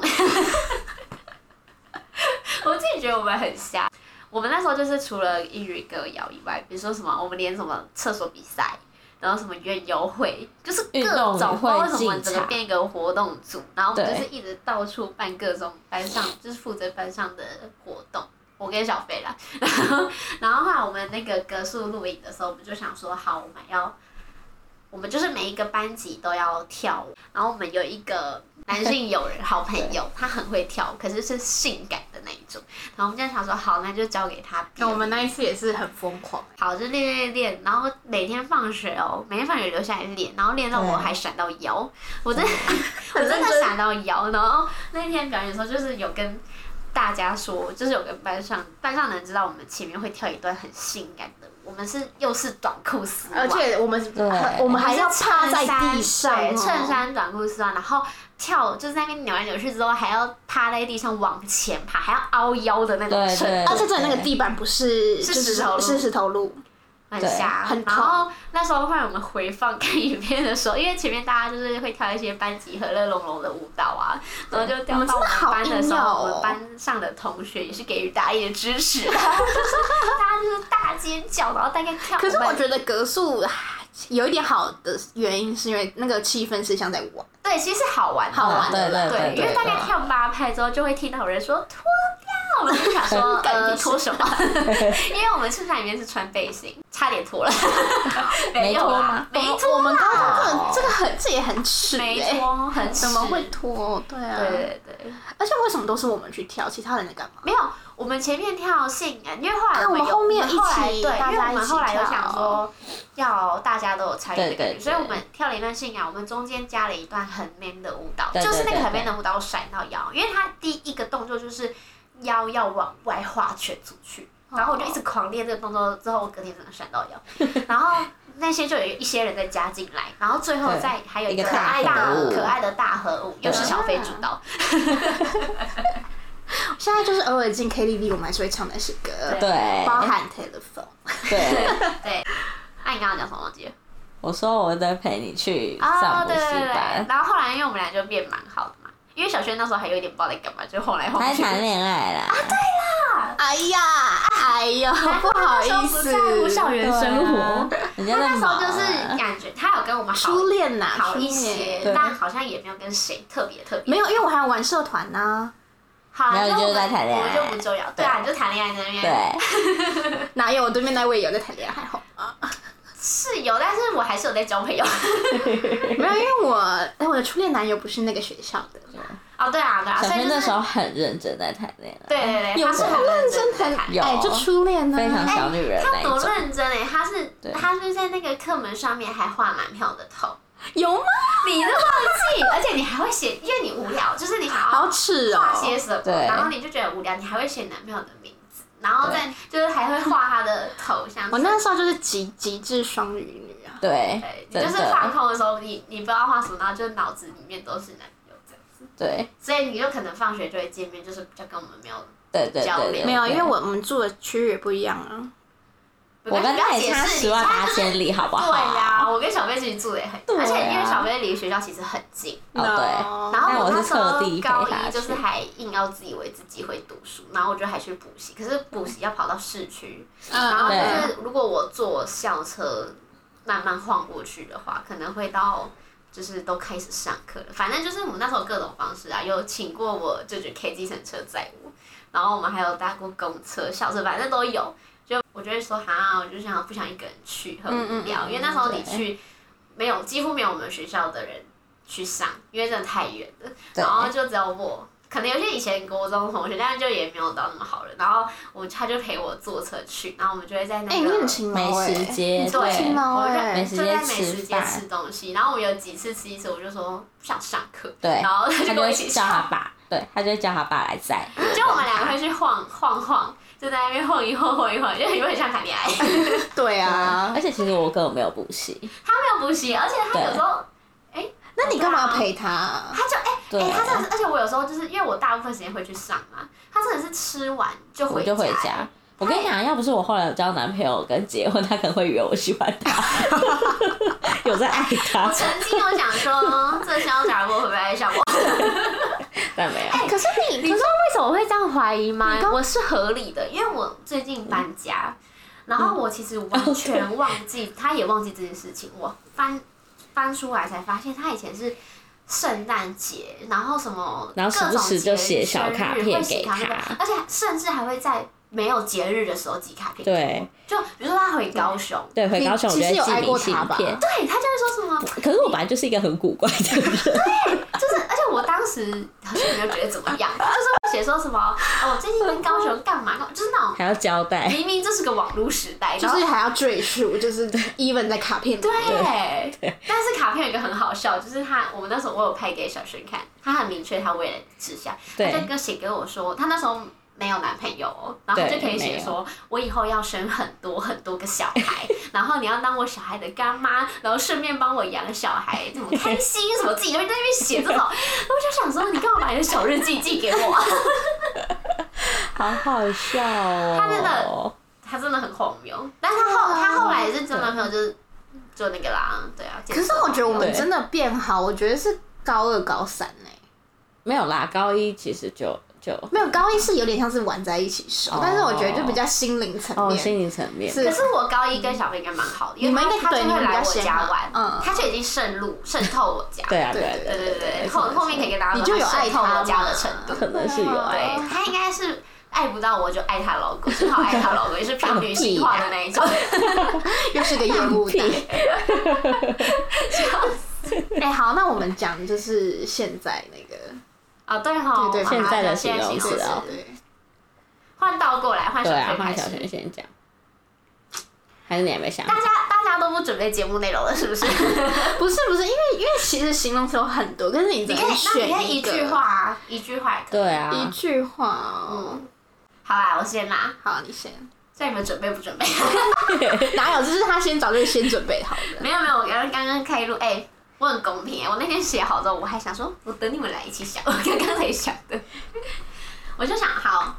我自己觉得我们很瞎。我们那时候就是除了英语歌谣以外，比如说什么，我们连什么厕所比赛，然后什么园游会，就是各种，会不知道为什么整个变一个活动组，然后我们就是一直到处办各种班上，就是负责班上的活动。我跟小飞啦，然后然后后来我们那个格数录影的时候，我们就想说，好，我们要，我们就是每一个班级都要跳舞，然后我们有一个男性友人好朋友，他很会跳舞，可是是性感的那一种，然后我们就想说，好，那就交给他。那我们那一次也是很疯狂，好，就练练练，然后每天放学哦，每天放学留下来练，然后练到我还闪到腰，我真的 我真的闪到腰，然后那天表演的时候就是有跟大家说，就是有跟班上班上的人知道我们前面会跳一段很性感的，我们是又是短裤丝袜，而且我们我们还要趴在地上哦，对，衬衫短裤丝袜，然后跳就是那边扭来扭去之后，还要趴在地上往前爬，还要凹腰的那种而且这里那个地板不是是石头路。是石头路，对很瞎，很然后那时候后来我们回放看影片的时候，因为前面大家就是会跳一些班级和乐融融的舞蹈啊，然后就跳我们到我们班的时候，我们班上的同学也是给予大力的支持，就 是大家就是大尖叫，然后大概跳。可是我觉得格数有一点好的原因是因为那个气氛是像在玩，对，其实是好玩，好玩对的对，因为大家跳八拍之后，就会听到有人说脱掉，我们就想说 呃脱什么？因为我们衬衫里面是穿背心，差点脱了，没有啦脱吗？没脱啊，我们高中这个这个很这也很耻没哎，脱，很怎么会耻脱？对啊，对对对，而且为什么都是我们去跳，其他人在干嘛？没有，我们前面跳性感，因为后来啊我们有后面一起对，因为我们后来有想跳说要大家都有参与的感觉，所以我们跳了一段性感，我们中间加了一段很 man 的舞蹈，对就是那个很 man 的舞蹈我甩到腰，因为它第一个动作就是腰要往外画圈出去。然后我就一直狂练这个动作，之后我隔天真的闪到腰，然后那些就有一些人在加进来，然后最后再还有一个一个大爱大可爱的大合舞，又是小飞主导。现在就是偶尔进 KTV，我们还是会唱那些歌，对。包含 Telephone。对，对，那你刚刚讲什么忘记了？我说我在陪你去哦上，补习对对对。对班，，然后后来因为我们俩就变蛮好的嘛，因为小轩那时候还有一点不知道在干嘛，就晃来晃去。还谈恋爱啦，哎呀，哎呀，不好意思，不在乎校园生活。那时候就是啊，感觉他有跟我们好初恋呐，好一些但好像也没有跟谁特别特别。没有，因为我还要玩社团呢，好，没有就是那我们在谈恋爱就不重要。对啊，你就谈恋爱在那边。对，哪有我对面那位有在谈恋爱，还好吗？是有，但是我还是有在交朋友。没有，因为我哎，我的初恋男友不是那个学校的，哦，对啊，对啊，小所以就是轩那时候很认真在谈恋爱，对对对，有他是很认真在谈。谈有。哎，就初恋呢，非常小女人那他多，认真哎，他是他是在那个课门上面还画男朋友的头，有吗？你都忘记，而且你还会写，因为你无聊，就是你好好耻哦。画些哦！什么，然后你就觉得无聊，你还会写男朋友的名字，然后再就是还会画他的头像。我那时候就是极极致双鱼女啊，对对，，你就是放的，空的时候，你你不知道画什么，然后就脑子里面都是男朋友这样子，对所以你就可能放学就会见面，就是比较跟我们没有。对对对对，交流没有，因为我我们住的区域也不一样啊。我跟他也差十万八千里。好不好？对呀、我跟小飞其实住的也很近，啊而且因为小飞离学校其实很近，哦对，然后我是那时候高一就是还硬要自以为自己会读书，然后我就还去补习，可是补习要跑到市区，然后嗯，就是如果我坐校车慢慢晃过去的话，可能会到就是都开始上课了。反正就是我们那时候各种方式啊，有请过我舅舅 K 计程车载我，然后我们还有搭过公车、校车，反正都有。就我就会说哈，我就想不想一个人去，很无聊，嗯嗯嗯因为那时候你去没有几乎没有我们学校的人去上，因为真的太远了。然后就只有我，可能有些以前国中同学，但是就也没有到那么好了。然后我他就陪我坐车去，然后我们就会在那个、美哎，食街对就在美食街吃东西。然后我有几次吃一次，我就说不想上课，对，然后他就跟我一起叫他上。爸，对，他就叫他爸来载，就我们两个会去晃晃晃，就在那边晃一晃晃一晃，就有点像谈恋爱。对啊而，且其实我根本没有补习，他没有补习，而且他有时候，哎、那你干嘛要陪他啊？他就哎对哎、他真的是，而且我有时候就是因为我大部分时间会去上嘛，他真的是吃完就我回就回家哎。我跟你讲，要不是我后来有交男朋友跟结婚，他可能会以为我喜欢他，有在爱他，曾经有想说，这香炸锅会不会爱上我？但没有。哎可是你，你知道为什么会这样怀疑吗我是合理的，因为我最近搬家，然后我其实完全忘记，他也忘记这件事情。我翻翻出来才发现，他以前是圣诞节，然后什么然后时各种不时就节写日小卡生日会写片给卡片他而且甚至还会在没有节日的时候寄卡片。对，就比如说他回高雄，对，回高雄其实有爱就会寄明信过他吧片。对他就会说什么，可是我本来就是一个很古怪的人，就是，而且我当时好像没有觉得怎么样，就是写说什么，哦，我最近跟高雄干嘛干嘛，就是那种还要交代。明明这是个网络时代，然后就是还要赘述，就是 even 在卡片里面。对，但是卡片有一个很好笑，就是他我们那时候我有拍给小轩看，他很明确他为了志向，他对就跟写给我说，他那时候。没有男朋友哦，然后就可以写说，我以后要生很多很多个小孩，然后你要当我小孩的干妈，然后顺便帮我养小孩，怎么开心什么，自己就会在那边写这种，我就想说，你干嘛把你的小日记寄给我？好好笑哦！他真的他真的很荒谬，但是他后他后来也是交男朋友，就是就那个啦，对啊。可是我觉得我们真的变好，我觉得是高二高三呢、没有啦，高一其实就就没有高一是有点像是玩在一起熟，哦。但是我觉得就比较心灵层哦，面。心灵层面。是。可是我高一跟小飞应该蛮好的，因你们为他就会来我家玩，嗯。他就已经渗入渗透我家。对啊对对对对对，后后面可以跟大家说你就有爱透爱他我家的程度。可能是有。他应该是爱不到我就爱他老公，只好爱他老公，也是偏女性化的那一种。又是个业务屁。单。哎、好，那我们讲就是现在那个，啊，对哈，对对好现在的现在形容词哦对对换倒过来，换小对啊，飞开换小轩。先讲，还是你还没想？大家大家都不准备节目内容了，是不是？不是不是，因为因为其实形容词有很多，可是你只你可以，那能选你可以一句话啊，一句话也可以。对啊，一句话哦。好啦，我先啦。好，你先。在你们准备不准备？哪有？就是他先早就先准备好的。没有没有，我刚刚刚开录，哎、我很公平哎，我那天写好之后，我还想说，我等你们来一起想，我刚刚才想的，我就想好。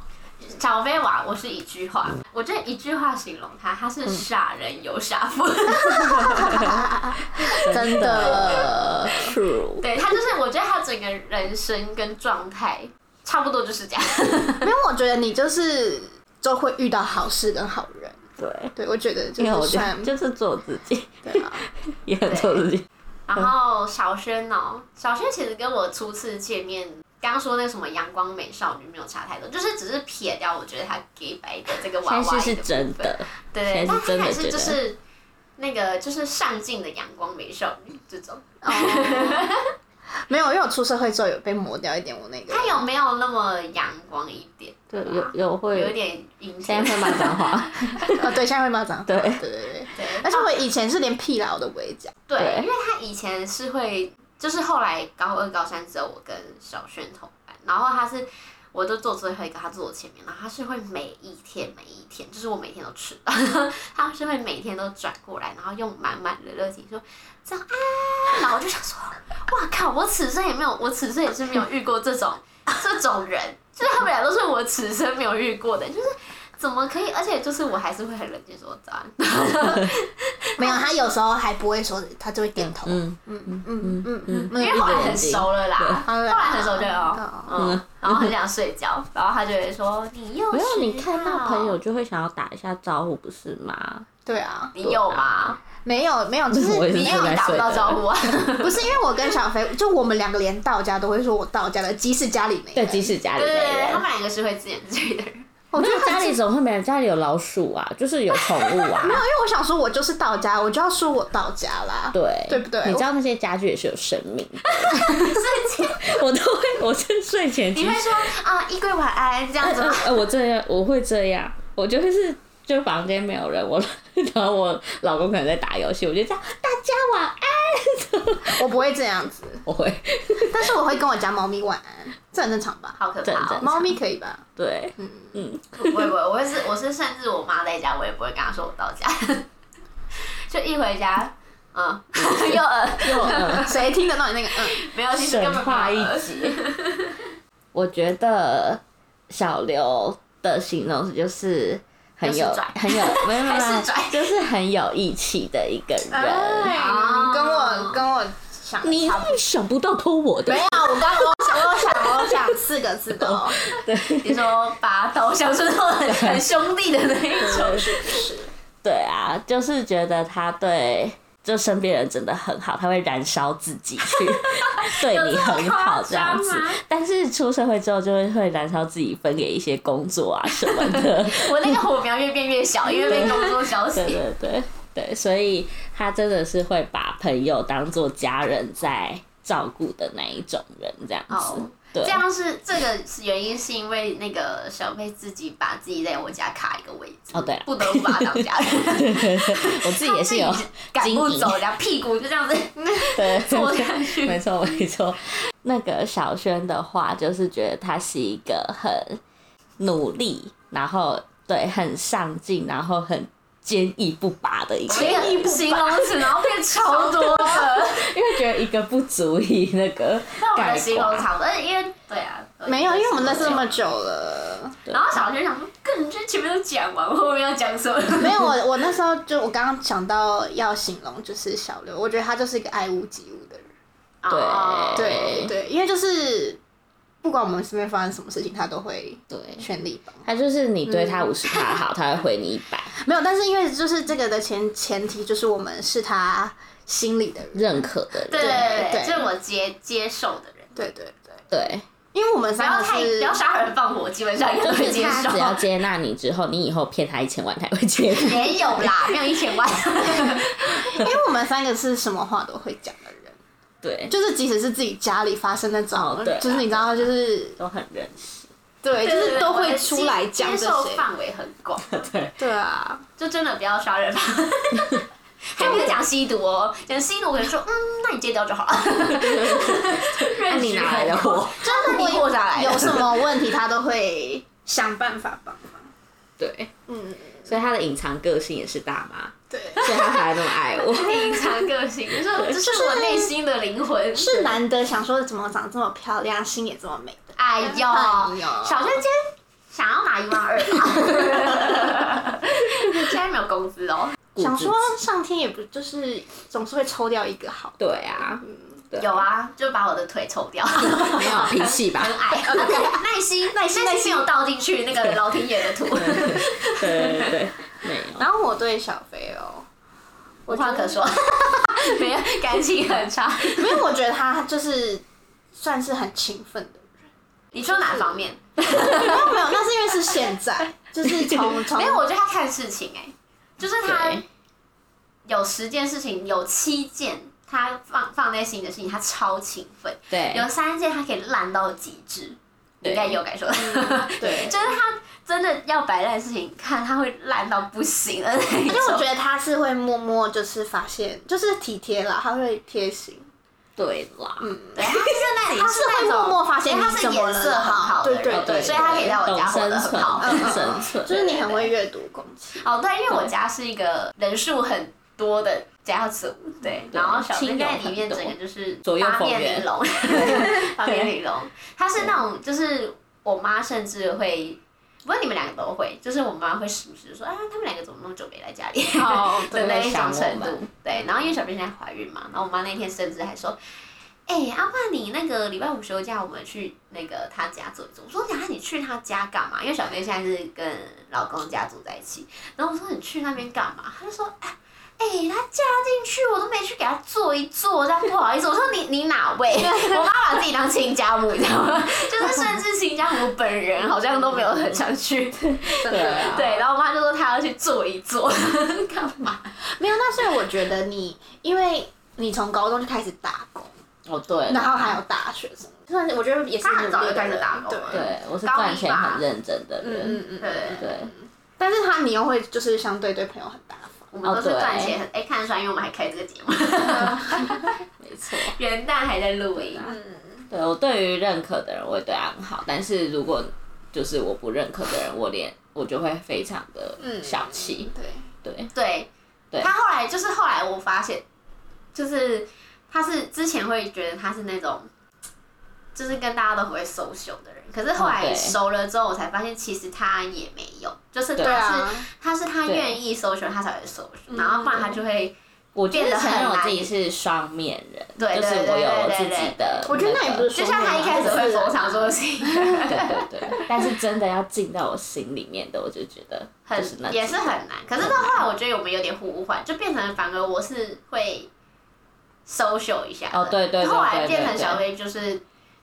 小飞娃，我是一句话，我这一句话形容他，他是傻人有傻福，真的 true，对他就是，我觉得他整个人生跟状态差不多就是这样。因为，我觉得你就是就会遇到好事跟好人。对，对，我觉得就是算就是做自己，对啊，也很做自己。然后小轩哦，小轩其实跟我初次见面，刚刚说那个什么阳光美少女没有差太多，就是只是撇掉我觉得他 gay 白的这个娃娃是真的，对，但他还是就是那个就是上进的阳光美少女这种，哦，没有，因为我出社会之后有被磨掉一点我那个。他有没有那么阳光一点？对，有有会有点阴天现在会骂脏话，哦，对，现在会骂脏话。对对对对。对，而且我以前是连屁啦我都不会讲。对，因为他以前是会，就是后来高二、高三之后，我跟小轩同班，然后他是，我就坐最后一个，他坐我前面，然后他是会每一天每一天，就是我每天都迟到，他是会每天都转过来，然后用满满的热情说早安，然后我就想说，哇靠，我此生也没有，我此生也是没有遇过这种 这种人，就是他们俩都是我此生没有遇过的，就是。怎么可以？而且就是我还是会很冷静说早安，没有，他有时候还不会说，他就会点头。嗯，嗯嗯嗯嗯嗯因为后来很熟了啦，后对来很熟就哦嗯，嗯，然后很想睡觉，然后他就会说你又没有，你看到到朋友就会想要打一下招呼，不是吗？对啊，你有吗？没有没有，就是 你有打不到招呼啊？不是因为我跟小飞，就我们两个连到家都会说我到家了，即使家里没对，即使家里没人他，们两个是会自言自语的人。我觉得家里怎么会没人？家里有老鼠啊，就是有宠物啊。没有，因为我想说，我就是到家，我就要说我到家啦。对，对不对你知道那些家具也是有生命的，我都会，我是睡前你会说啊，衣柜晚安这样子吗？呃，我这样，我会这样，我就会是，就房间没有人，我然后我老公可能在打游戏，我就这样，大家晚安，我不会这样子，我会，但是我会跟我家猫咪晚安，这很正常吧？好可怕猫咪可以吧？对，不会不会，我会是我是甚至我妈在家，我也不会跟她说我到家，就一回家，嗯，又呃又呃，谁听得到你那个嗯？没有，其实根本神话一没有呃集。我觉得小刘的形容词就是很有很有没有没有没有 是，就是很有义气的一个人。跟我跟我想你想不到偷我的。没，有，我刚我想我想我想四个字的 对，你说拔刀相助那种很很兄弟的那一种，是不是？对啊，就是觉得他对就身边人真的很好，他会燃烧自己去 对你很好这样子。但是出社会之后，就会会燃烧自己分给一些工作啊什么的。我那个火苗越变越小，因为被工作消息。对对对对，所以他真的是会把朋友当做家人在照顾的那一种人，这样子。哦对。这，样是这个原因，是因为那个小贝自己把自己在我家卡一个位置，哦对啊。不得不把他当家人，我自己也是有赶不走，然后屁股就这样子对。坐下去。没错。没错。那个小轩的话，就是觉得他是一个很努力，然后对很上进，然后很坚毅不拔的一个人，那个形容词，然后变超多的，因为觉得一个不足以那个但我们的形容括。差不多，因为对啊，没有，因为我们认识那么久了。然后小学想说，更这前面都讲完，后面要讲什么？没有，我我那时候就我刚刚想到要形容就是小刘，我觉得他就是一个爱屋及乌的人。对哦对对，因为就是不管我们身边发生什么事情，他都会对，全力帮。他就是你对他五十趴好，他会回你一百，没有，但是因为就是这个的前前提就是我们是他心里的人。认可的人。对对对是我接接受的人，对对对，对，因为我们不要三个是太不要杀人放火，基本上也就会接受只。要接纳你之后，你以后骗他一千万，他会接你。没有啦，没有一千万。因为我们三个是什么话都会讲的人，对，就是即使是自己家里发生那种，哦对啊就是你知道，就是都很认识。对，就是都会出来讲接受些。范围很广，对，对啊，就真的不要杀人吧。还不是讲吸毒哦，讲吸毒可能说，嗯，那你戒掉就好了。那你哪来的货？真的你货啥来的？有什么问题他都会想办法帮忙。对，嗯，所以他的隐藏个性也是大妈，对，所以他还那么爱我。隐藏个性，你说这是我内心的灵魂。是难得想说怎么长这么漂亮，心也这么美的。哎呦，小轩今天想要拿一万二吧？现在没有工资哦。想说上天也不就是总是会抽掉一个好的，对啊，对有啊，就把我的腿抽掉，没有脾气吧？很矮，耐心，耐心，耐心没有倒进去那个老天爷的土，对对对，没有。然后我对小飞哦，无话可说，没有感情很差。因为我觉得他就是算是很勤奋的人。你说哪方面？没有没有，那是因为是现在，就是从从没有，我觉得他看事情哎、就是他有十件事情，有七件他放放在心里的事情，他超勤奋；对有三件他可以烂到极致，你应该有感受到。对，就是他真的要摆烂的事情，看他会烂到不行的那一因为我觉。得他是会默默就是发现，就是体贴啦，他会贴心，对啦，嗯，对，他是那里 他是会默默发现因为他是颜色很好的人，对对对所以他可以在我家活得，很好。懂生存，就是你很会阅读空气。哦，对，因为我家是一个人数很多的家族，对，然后小亲友轩在里面整个就是八面玲珑，八面玲珑。他是那种，就是我妈甚至会，不过你们两个都会，就是我妈会时不时地说，啊，他们两个怎么那么久没来家里？哦 的那一种程度。对，然后因为小编现在怀孕嘛，然后我妈那天甚至还说。哎、阿爸，你那个礼拜五休假，我们去那个他家走一走。我说，呀，你去他家干嘛？因为小妹现在是跟老公家住在一起。然后我说，你去那边干嘛？他就说，哎、哎、她嫁进去，我都没去给他做一做，这样不好意思。我说你你哪位？我妈把自己当亲家母，你知道吗？就是甚至亲家母本人好像都没有很想去。对啊，对，然后我妈就说她要去做一做，干嘛？没有，那所以我觉得你，因为你从高中就开始打工，哦对，然后还有大学什么的，算是我觉得也是他很早就开始打工对了对我是赚钱很认真的嗯人，嗯嗯，对对，但是他你又会就是相对对朋友很大方，我们都是赚钱很，哎、看得出来，因为我们还开这个节目，没错。元旦还在录音。嗯对我对于认可的人，我会对他很好，但是如果就是我不认可的人，我连我就会非常的嗯小气。对，对，对，对他后来就是后来我发现，就是他是之前会觉得他是那种，就是跟大家都不会 social 的人，可是后来熟了之后，我才发现其实他也没有，就是他是、他是他愿意 social，他才会 social，然后不然他就会。我觉变得得承认我很难自己是双面人，就是对对对我有我对对自己的、我觉得那也不是就像他一开始会逢场作戏，对对对，但是真的要进到我心里面的，我就觉得很就是那也是很难。可是到后来，我觉得我们有点互换，就变成反而我是会 social 一下哦对对对后来变成小飞就是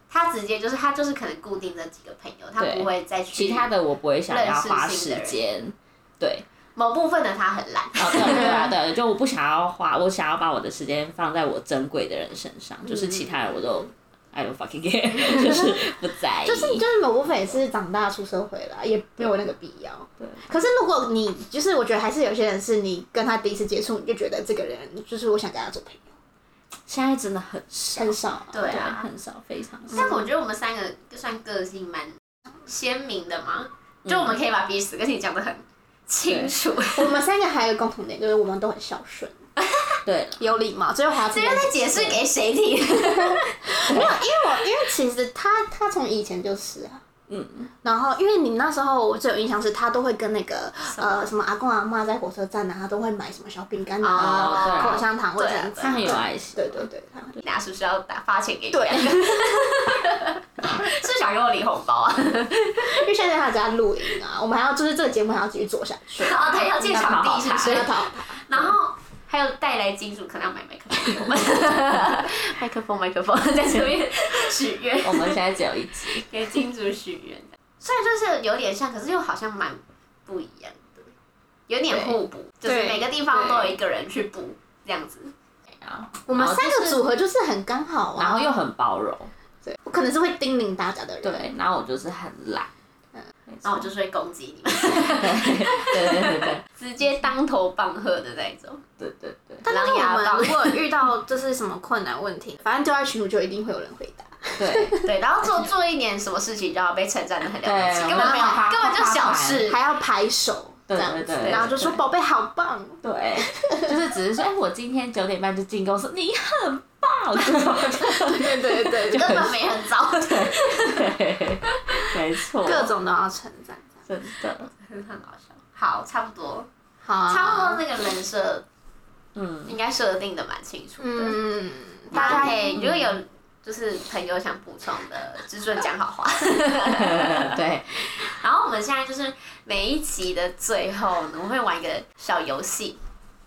他直接就是他就是可能固定这几个朋友，他不会再去其他的我不会想要花时间，对，某部分的他很懒。哦，对对啊，对，就我不想要花，我想要把我的时间放在我珍贵的人身上，就是其他人我都 I don't fucking care，就是不在意。就是就是某部分也是长大出社会了，也没有那个必要。对可是如果你就是，我觉得还是有些人是你跟他第一次接触，你就觉得这个人就是我想跟他做朋友，现在真的很少，很少啊。对，对啊，很少，非常少。但我觉得我们三个算个性蛮鲜明的嘛，就我们可以把彼此个性讲得很清楚。我们三个还有共同点，就是我们都很孝顺，对，有礼貌。最后还要这边在解释给谁听？没有，因为我因为其实他他从以前就是啊。嗯，然后，因为你那时候我最有印象是，他都会跟那个呃什么阿公阿妈在火车站啊，他都会买什么小饼干哦啊、口香糖、卫对啊生纸，他很有爱心。对对对，他你俩是不是要打发钱给你对？是想给我领红包啊？因为现在他家录影啊，我们还要就是这个节目还要继续做下去，哦，对，要借场地是不是要？讨然后还有带来金属，可能要买麦克风给我们。麦克风，麦克风，在这边许愿，我们现在只有一集，给金主许愿。虽然就是有点像，可是又好像蛮不一样的，有点互补，就是每个地方都有一个人去补这样子。我们三个组合就是很刚好啊，然后又很包容，对，我可能是会叮咛大家的人，对，然后我就是很懒，然后我就是会攻击你。们，对对对对。直接当头棒喝的那种。对对对。但是我狼牙棒们如果遇到就是什么困难问题，反正丢在群组就一定会有人回答。对，对，然后做做一点什么事情就要被称赞的很了不起，根本没有根本就小事。还要拍手，对这样子，对对然后就说对宝贝好棒，对，就是只是说，哎、我今天九点半就进公司，你很棒，对对对对，根本没很糟，对，没错，各种都要称赞，真的，很很好笑。好，差不多，好啊，差不多那个人设嗯，应该设定的蛮清楚的。嗯，大家可以如果有就是朋友想补充的，只准讲好话。对，然后我们现在就是每一集的最后呢，我们会玩一个小游戏，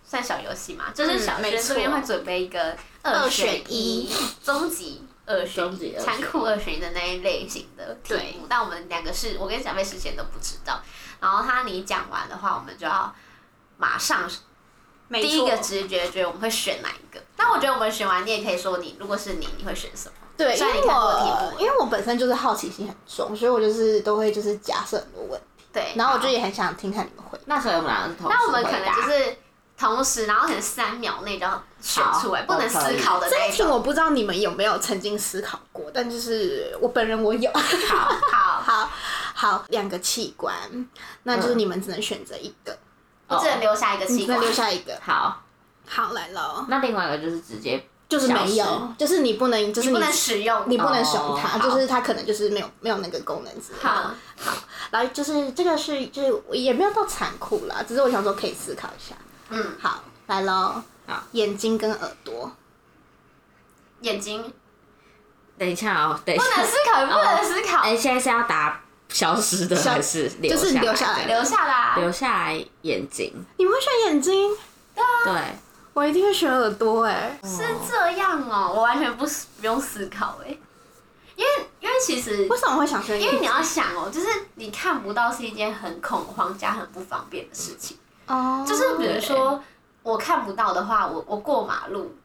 算小游戏嘛，就是小嗯没错。学这边会准备一个二选选一。终极二选残酷二选一的那一类型的题对目。但我们两个是我跟小贝事先都不知道，然后他你讲完的话，我们就要马上第一个直觉觉得我们会选哪一个。那我觉得我们选完，你也可以说你如果是你，你会选什么？对，因为我目因为我本身就是好奇心很重，所以我就是都会就是假设很多问题，对，然后我就也很想听看你们回。那所以我们两个是同那我们可能就是同时，然后可能三秒内就要选出来，不能思考的那一种。这一题我不知道你们有没有曾经思考过，但就是我本人我有。好好，好好，两个器官，那就是你们只能选择一个，我只能留下一个器官你只能。留下一个。好，好，来了，那另外一个就是直接就是没有，就是你不能，就是你不能使用，你不能使用它，哦就是它可能就是没有没有那个功能之类的。好，然后就是这个是就是也没有到残酷啦，只是我想说可以思考一下。嗯，好，来喽。好，眼睛跟耳朵，眼睛。等一下哦，等一下。不能，思考，不能思考，哎、现在是要答消失的消还是留就是下留下来。的留下来。留下来眼睛，你们会选眼睛？对，我一定会选耳朵哎、是这样哦，我完全不不用思考哎，因为因为其实为什么会想选？因为你要想哦，就是你看不到是一件很恐慌加很不方便的事情。哦，就是比如说我看不到的话，我我过马路，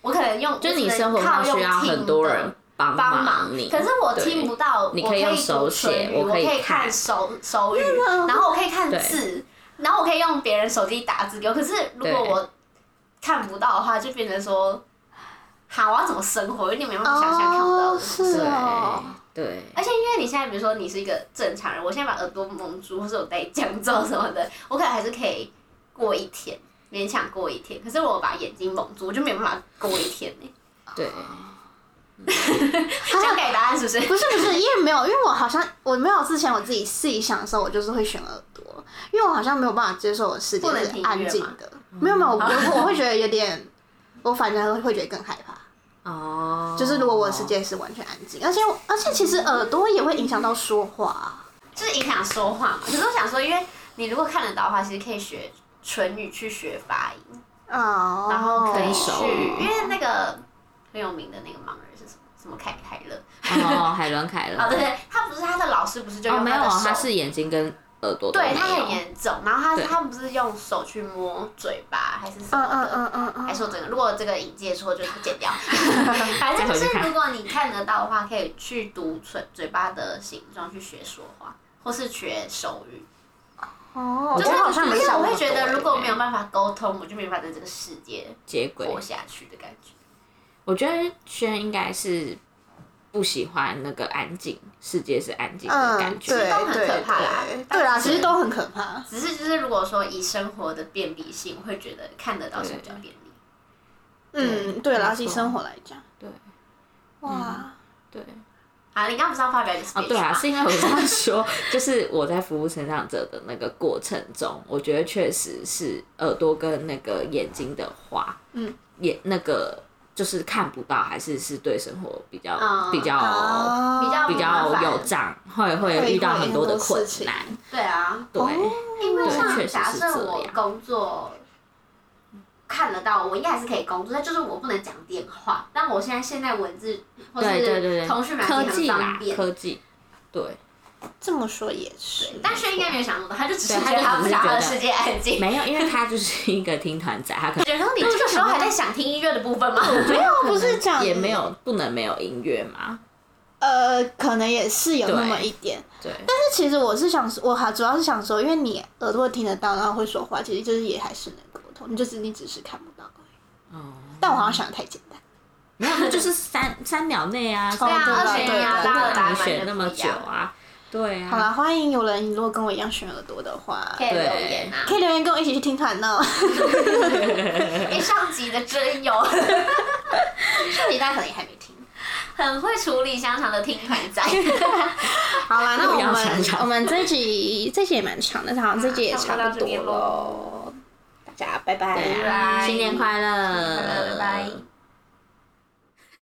我可能用就是你生活能靠用上需要听很多的人帮帮忙你，可是我听不到，你我可以用手写语我我可以看看手手语，然后我可以看字，然后我可以用别人手机打字给我。可是如果我看不到的话，就变成说，好，我要怎么生活？有点没办法想象看不到哦的是哦对，而且因为你现在比如说你是一个正常人，我现在把耳朵蒙住，或者我戴降噪什么的，我可能还是可以过一天，勉强过一天。可是我把眼睛蒙住，我就没有办法过一天呢、对，这样给答案是不是？不是不是，因为没有，因为我好像我没有之前我自己自己想的时候，我就是会选耳朵，因为我好像没有办法接受我的世界是安静的。没有没有，我我我会觉得有点，我反正会觉得更害怕。哦，就是如果我的世界是完全安静，而且而且其实耳朵也会影响到说话。就是影响说话嘛。可是我想说，因为你如果看得到的话，其实可以学唇语去学发音，哦，然后可以去，因为那个很有名的那个盲人是什么？什么凯凯乐？哦，海伦凯勒，哦，对对，他不是他的老师，不是就哦，没有啊，用他的手他是眼睛跟耳朵对他很严重，然后他对他不是用手去摸嘴巴还是什么嗯嗯的，嗯嗯嗯，还说这个，如果这个引介错就剪掉。反正就是如果你看得到的话，可以去读嘴嘴巴的形状去学说话，或是学手语。哦，就是我好像没就是想我会觉得，如果欸没有办法沟通，我就没办法在这个世界接轨活。下去的感觉。我觉得轩应该是不喜欢那个安静，世界是安静的嗯，感觉。对都很可怕啦对对啦，其实都很可怕。只是就是如果说以生活的便利性，会觉得看得到是比较便利。嗯，对啦，没错。以生活来讲，对。哇，对。啊，你刚刚不是要发表一个 speech 哦，对啊，是因为我这样说，就是我在服务成长者的那个过程中，我觉得确实是耳朵跟那个眼睛的话，嗯，眼那个就是看不到，还是是对生活比较、嗯比较、哦比较比较有障，会会会遇到很多的困难。对啊，对，因为像对确实假设是我工作看得到，我应该还是可以工作，但就是我不能讲电话。但我现在现在文字或对对对对，是通讯软科技啦很方，便。科技，对，这么说也是，但是应该没有想那么多，他就只是觉得他不只是觉得想他的世界安静。没有，因为他就是一个听团仔，他可能觉得你这个时候还在想听音乐的部分吗？没有，不是讲也没有不能没有音乐嘛，呃，可能也是有那么一点。对。但是其实我是想，我还主要是想说，因为你耳朵听得到，然后会说话，其实就是也还是能沟通，你就是你只是看不到而已。哦，但我好像想的太简单。没有，那就是三 三秒内啊，对啊，二选一啊，对啦大家的答案你选那么久。啊，对啊，好啦，欢迎有人如果跟我一样选耳朵的话，可以留言啊。可以留言跟我一起去听团哦。哎，上集的真有，上集大家可能也还没听。很会处理香肠的听团仔。好啦，那我们想想我们这集这集也蛮长的，好像这集也差不多差不多到这边喽。大家拜拜，新年快乐，拜拜。